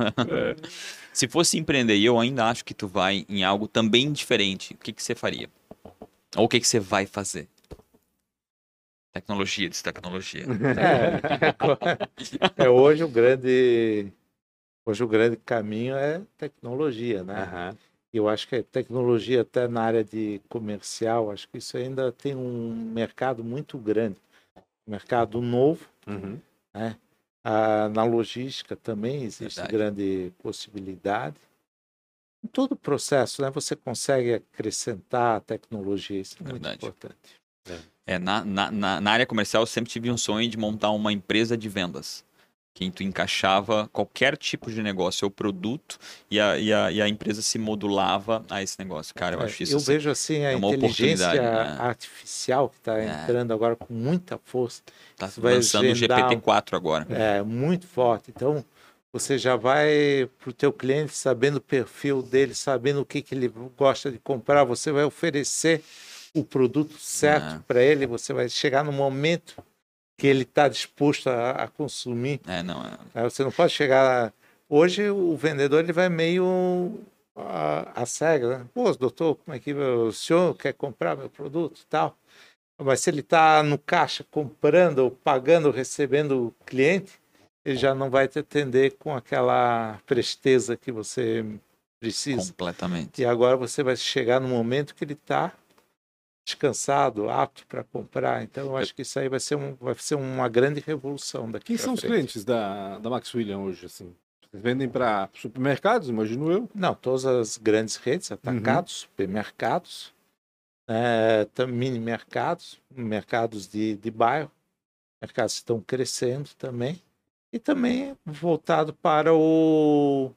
Se fosse empreender, e eu ainda acho que tu vai em algo também diferente, o que, que você faria? Ou o que, que você vai fazer? Tecnologia, tecnologia. É, é, hoje o grande hoje o grande caminho é tecnologia, né? Aham. Eu acho que a tecnologia até na área de comercial, acho que isso ainda tem um mercado muito grande, mercado novo, Uhum. ah, na logística também existe Verdade. grande possibilidade. Em todo o processo, né, você consegue acrescentar a tecnologia, isso é muito Verdade. importante. É, na, na, na área comercial eu sempre tive um sonho de montar uma empresa de vendas. Que tu encaixava qualquer tipo de negócio ou produto e a, e a, e a empresa se modulava a esse negócio. Cara, eu É, acho isso eu assim, vejo assim a é uma inteligência oportunidade, né? artificial que está É. entrando agora com muita força, tá vai lançando o agendar um- GPT-4 agora. é muito forte. Então você já vai para o teu cliente sabendo o perfil dele, sabendo o que, que ele gosta de comprar, você vai oferecer o produto certo É. para ele, você vai chegar no momento que ele está disposto a, a consumir. É, não, é? Você não pode chegar. Hoje o vendedor ele vai meio a, a cega, né? Pô, doutor, como é que o senhor quer comprar meu produto tal? Mas se ele está no caixa comprando, ou pagando, recebendo o cliente, ele já não vai te atender com aquela presteza que você precisa. completamente. E agora você vai chegar no momento que ele está descansado, apto para comprar. Então, eu acho que isso aí vai ser, um, vai ser uma grande revolução daqui Quem são os frente. clientes da, da Max William hoje, assim? Vocês vendem para supermercados, imagino eu. Não, todas as grandes redes, atacados, supermercados, eh, tam- mini mercados, mercados de, de bairro. mercados estão crescendo também. E também voltado para o,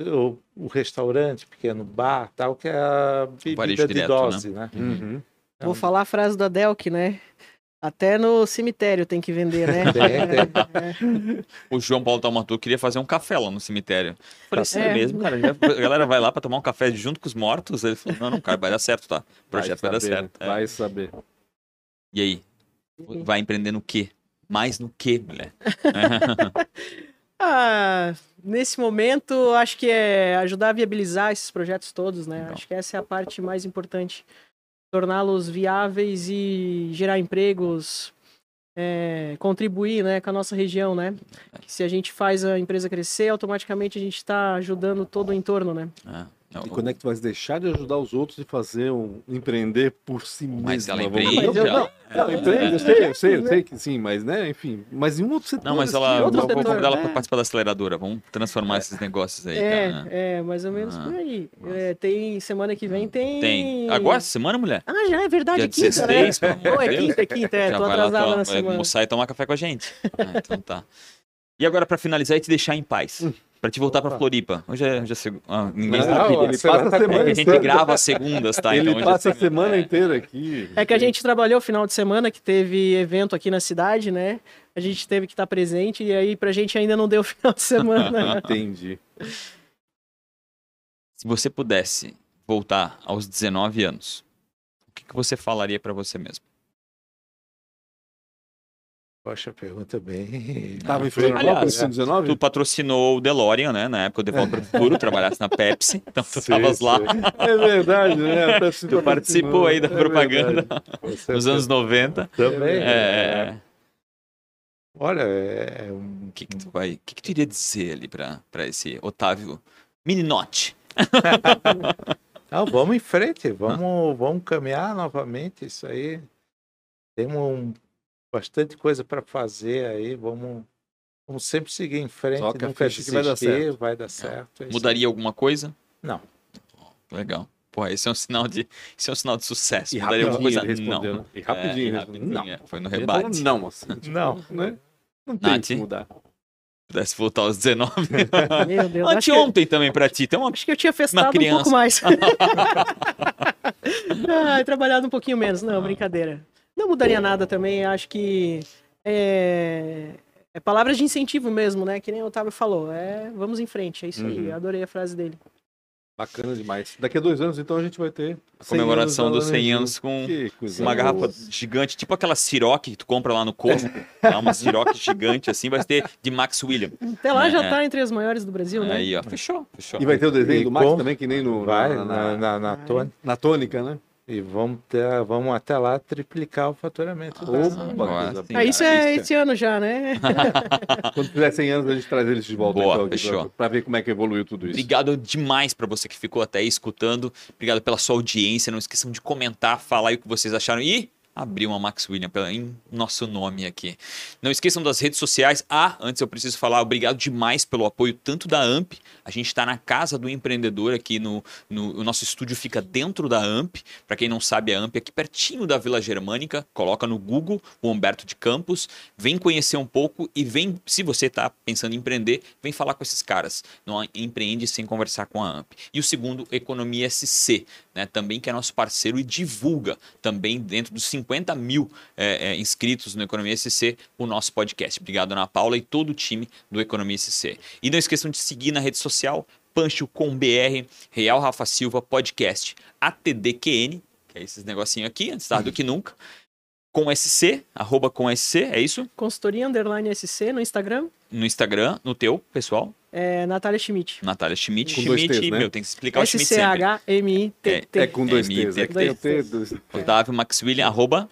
o, o restaurante, pequeno bar, tal, que é a bebida de direto, dose, né? Uhum. Vou falar a frase da Delk, né? Até no cemitério tem que vender, né? Tem, É, O João Paulo Taumatur queria fazer um café lá no cemitério. Falei, sério É. mesmo, cara? A galera vai lá pra tomar um café junto com os mortos? Ele falou, não, não, cara, vai dar certo, tá? O projeto vai, dar saber, certo. É. Vai saber. E aí? Vai empreender no quê? Mais no quê, mulher? Ah, nesse momento, acho que é ajudar a viabilizar esses projetos todos, né? Legal. Acho que essa é a parte mais importante. Torná-los viáveis e gerar empregos, é, contribuir né, com a nossa região, né? Que se a gente faz a empresa crescer, automaticamente a gente está ajudando todo o entorno, né? Não, E quando é que tu vai deixar de ajudar os outros e fazer um empreender por si mesmo? Mas ela empreende, dizer? ela- Não, empreende, eu sei, eu sei, eu sei que sim, mas né, enfim, mas em um outro setor. Não, mas ela. Vou, setor, convidar ela né? pra participar da aceleradora. Vamos transformar esses negócios aí, É, cara. é, mais ou menos Ah, por aí. É, tem semana que vem tem. Tem. Agora, semana, mulher? Ah, já é verdade, Dia é quinta, 16, né? Não, é Deus. quinta, é quinta, é. Já Tô vai lá atrasada to- na vai semana. almoçar e tomar café com a gente. Ah, então tá. E agora, pra finalizar e te deixar em paz. Pra te voltar pra Opa. Floripa. Hoje é, hoje é seg- ah, ninguém Não, sabe. ele passa a É semana que a gente grava segundas, tá? Ele Então hoje passa é a semana é. inteira aqui. É que a gente trabalhou final de semana, que teve evento aqui na cidade, né? A gente teve que estar presente e aí pra gente ainda não deu final de semana. Entendi. Se você pudesse voltar aos 19 anos, o que, que você falaria pra você mesmo? Poxa, pergunta bem. Tava em Florianópolis Aliás, em 19? Tu patrocinou o DeLorean, né? Na época eu De Volta para o Futuro, trabalhasse na Pepsi. Então tu estavas lá. É verdade, né? Tu participou aí da é propaganda verdade. nos anos 90. Também. É, Olha, é um O que, que tu vai. O que, que tu iria dizer ali pra, pra esse Otávio Mininotti? Não, vamos em frente, vamos, vamos caminhar novamente isso aí. Temos um- bastante coisa para fazer aí, vamos, vamos sempre seguir em frente, Toca a nunca que vai dar desistir, certo. vai dar certo. é isso Mudaria alguma coisa? Não. Legal. Pô, esse é um sinal de, esse é um sinal de sucesso. E Mudaria alguma rapidinho coisa? Não. né? E rapidinho, É, rapidinho, respondeu. é. Foi no rebate. Não, assim. aí. Não, Né? Não tem Nath? que mudar. Pudesse voltar aos 19. Meu Deus, acho que, Anteontem também pra ti. Então, acho que eu tinha festado um pouco mais. ah, trabalhado um pouquinho menos. Não, brincadeira. Não mudaria nada também, acho que é, é palavras de incentivo mesmo, né? Que nem o Otávio falou. É, vamos em frente, é isso aí. Uhum. Adorei a frase dele. Bacana demais. Daqui a dois anos, então, a gente vai ter a comemoração 100 dos 100 Laranjinha. anos com uma garrafa gigante, tipo aquela Ciroc que tu compra lá no Costco. tá? Uma Ciroc gigante assim, vai ter de Max William. Até lá É, já é. tá entre as maiores do Brasil, né? Aí, ó, fechou, fechou. E vai ter o desenho E do Max com- também, que nem no, vai na, na, na, na, na tônica, né? E vamos, ter, vamos até lá triplicar o faturamento. Coisa sim. Ah, isso é esse ano já, né? Quando fizer 100 anos, a gente traz eles de volta. Boa, então, pra ver como é que evoluiu tudo isso. Obrigado demais pra você que ficou até aí escutando. Obrigado pela sua audiência. Não esqueçam de comentar, falar aí o que vocês acharam. E abrir uma Max William pela- em nosso nome aqui. Não esqueçam das redes sociais. Ah, antes eu preciso falar, obrigado demais pelo apoio tanto da AMP. A gente está na casa do empreendedor aqui no, no o nosso estúdio fica dentro da AMP. Para quem não sabe, a AMP é aqui pertinho da Vila Germânica. Coloca no Google o Humberto de Campos. Vem conhecer um pouco e vem, se você está pensando em empreender, vem falar com esses caras. Não empreende sem conversar com a AMP. E o segundo, Economia SC, né? Também que é nosso parceiro e divulga também dentro dos 50 mil é, é, inscritos no Economia SC o nosso podcast. Obrigado, Ana Paula e todo o time do Economia SC. E não esqueçam de seguir na rede social Pancho com BR, Real Rafa Silva Podcast, ATDQN, que é esses negocinho aqui, antes tarde do que nunca. Com SC, arroba com SC, é isso? Consultoria Underline SC no Instagram. No Instagram, no teu, pessoal, É Natália Schmidt. Natália Schmidt. Com dois Schmidt, T's, né? meu, tem que explicar o Schmidt sempre. S-C-H-M-I-T-T. É com dois MT, T's. É dois tem o T, dois T. Otávio Maxwilliam, arroba,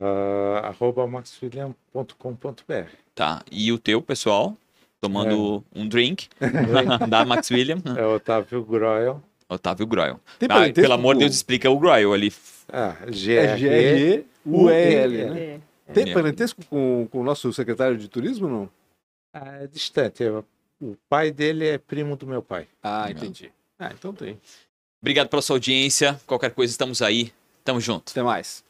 Ah, arroba maxwilliam.com.br. tá. E o teu, pessoal, tomando um drink da Maxwilliam, É Otávio Groel. Otávio Groel. Tem Ah, pelo amor de com- Deus, explica o Groel ali. Ah, É GRE. G-R-E-U-E-L, né? É. Tem É. parentesco com, com o nosso secretário de turismo, não? Ah, é distante. Eu- O pai dele é primo do meu pai. Ah, entendi. Ah, então tem. Obrigado pela sua audiência. Qualquer coisa, estamos aí. Tamo junto. Até mais.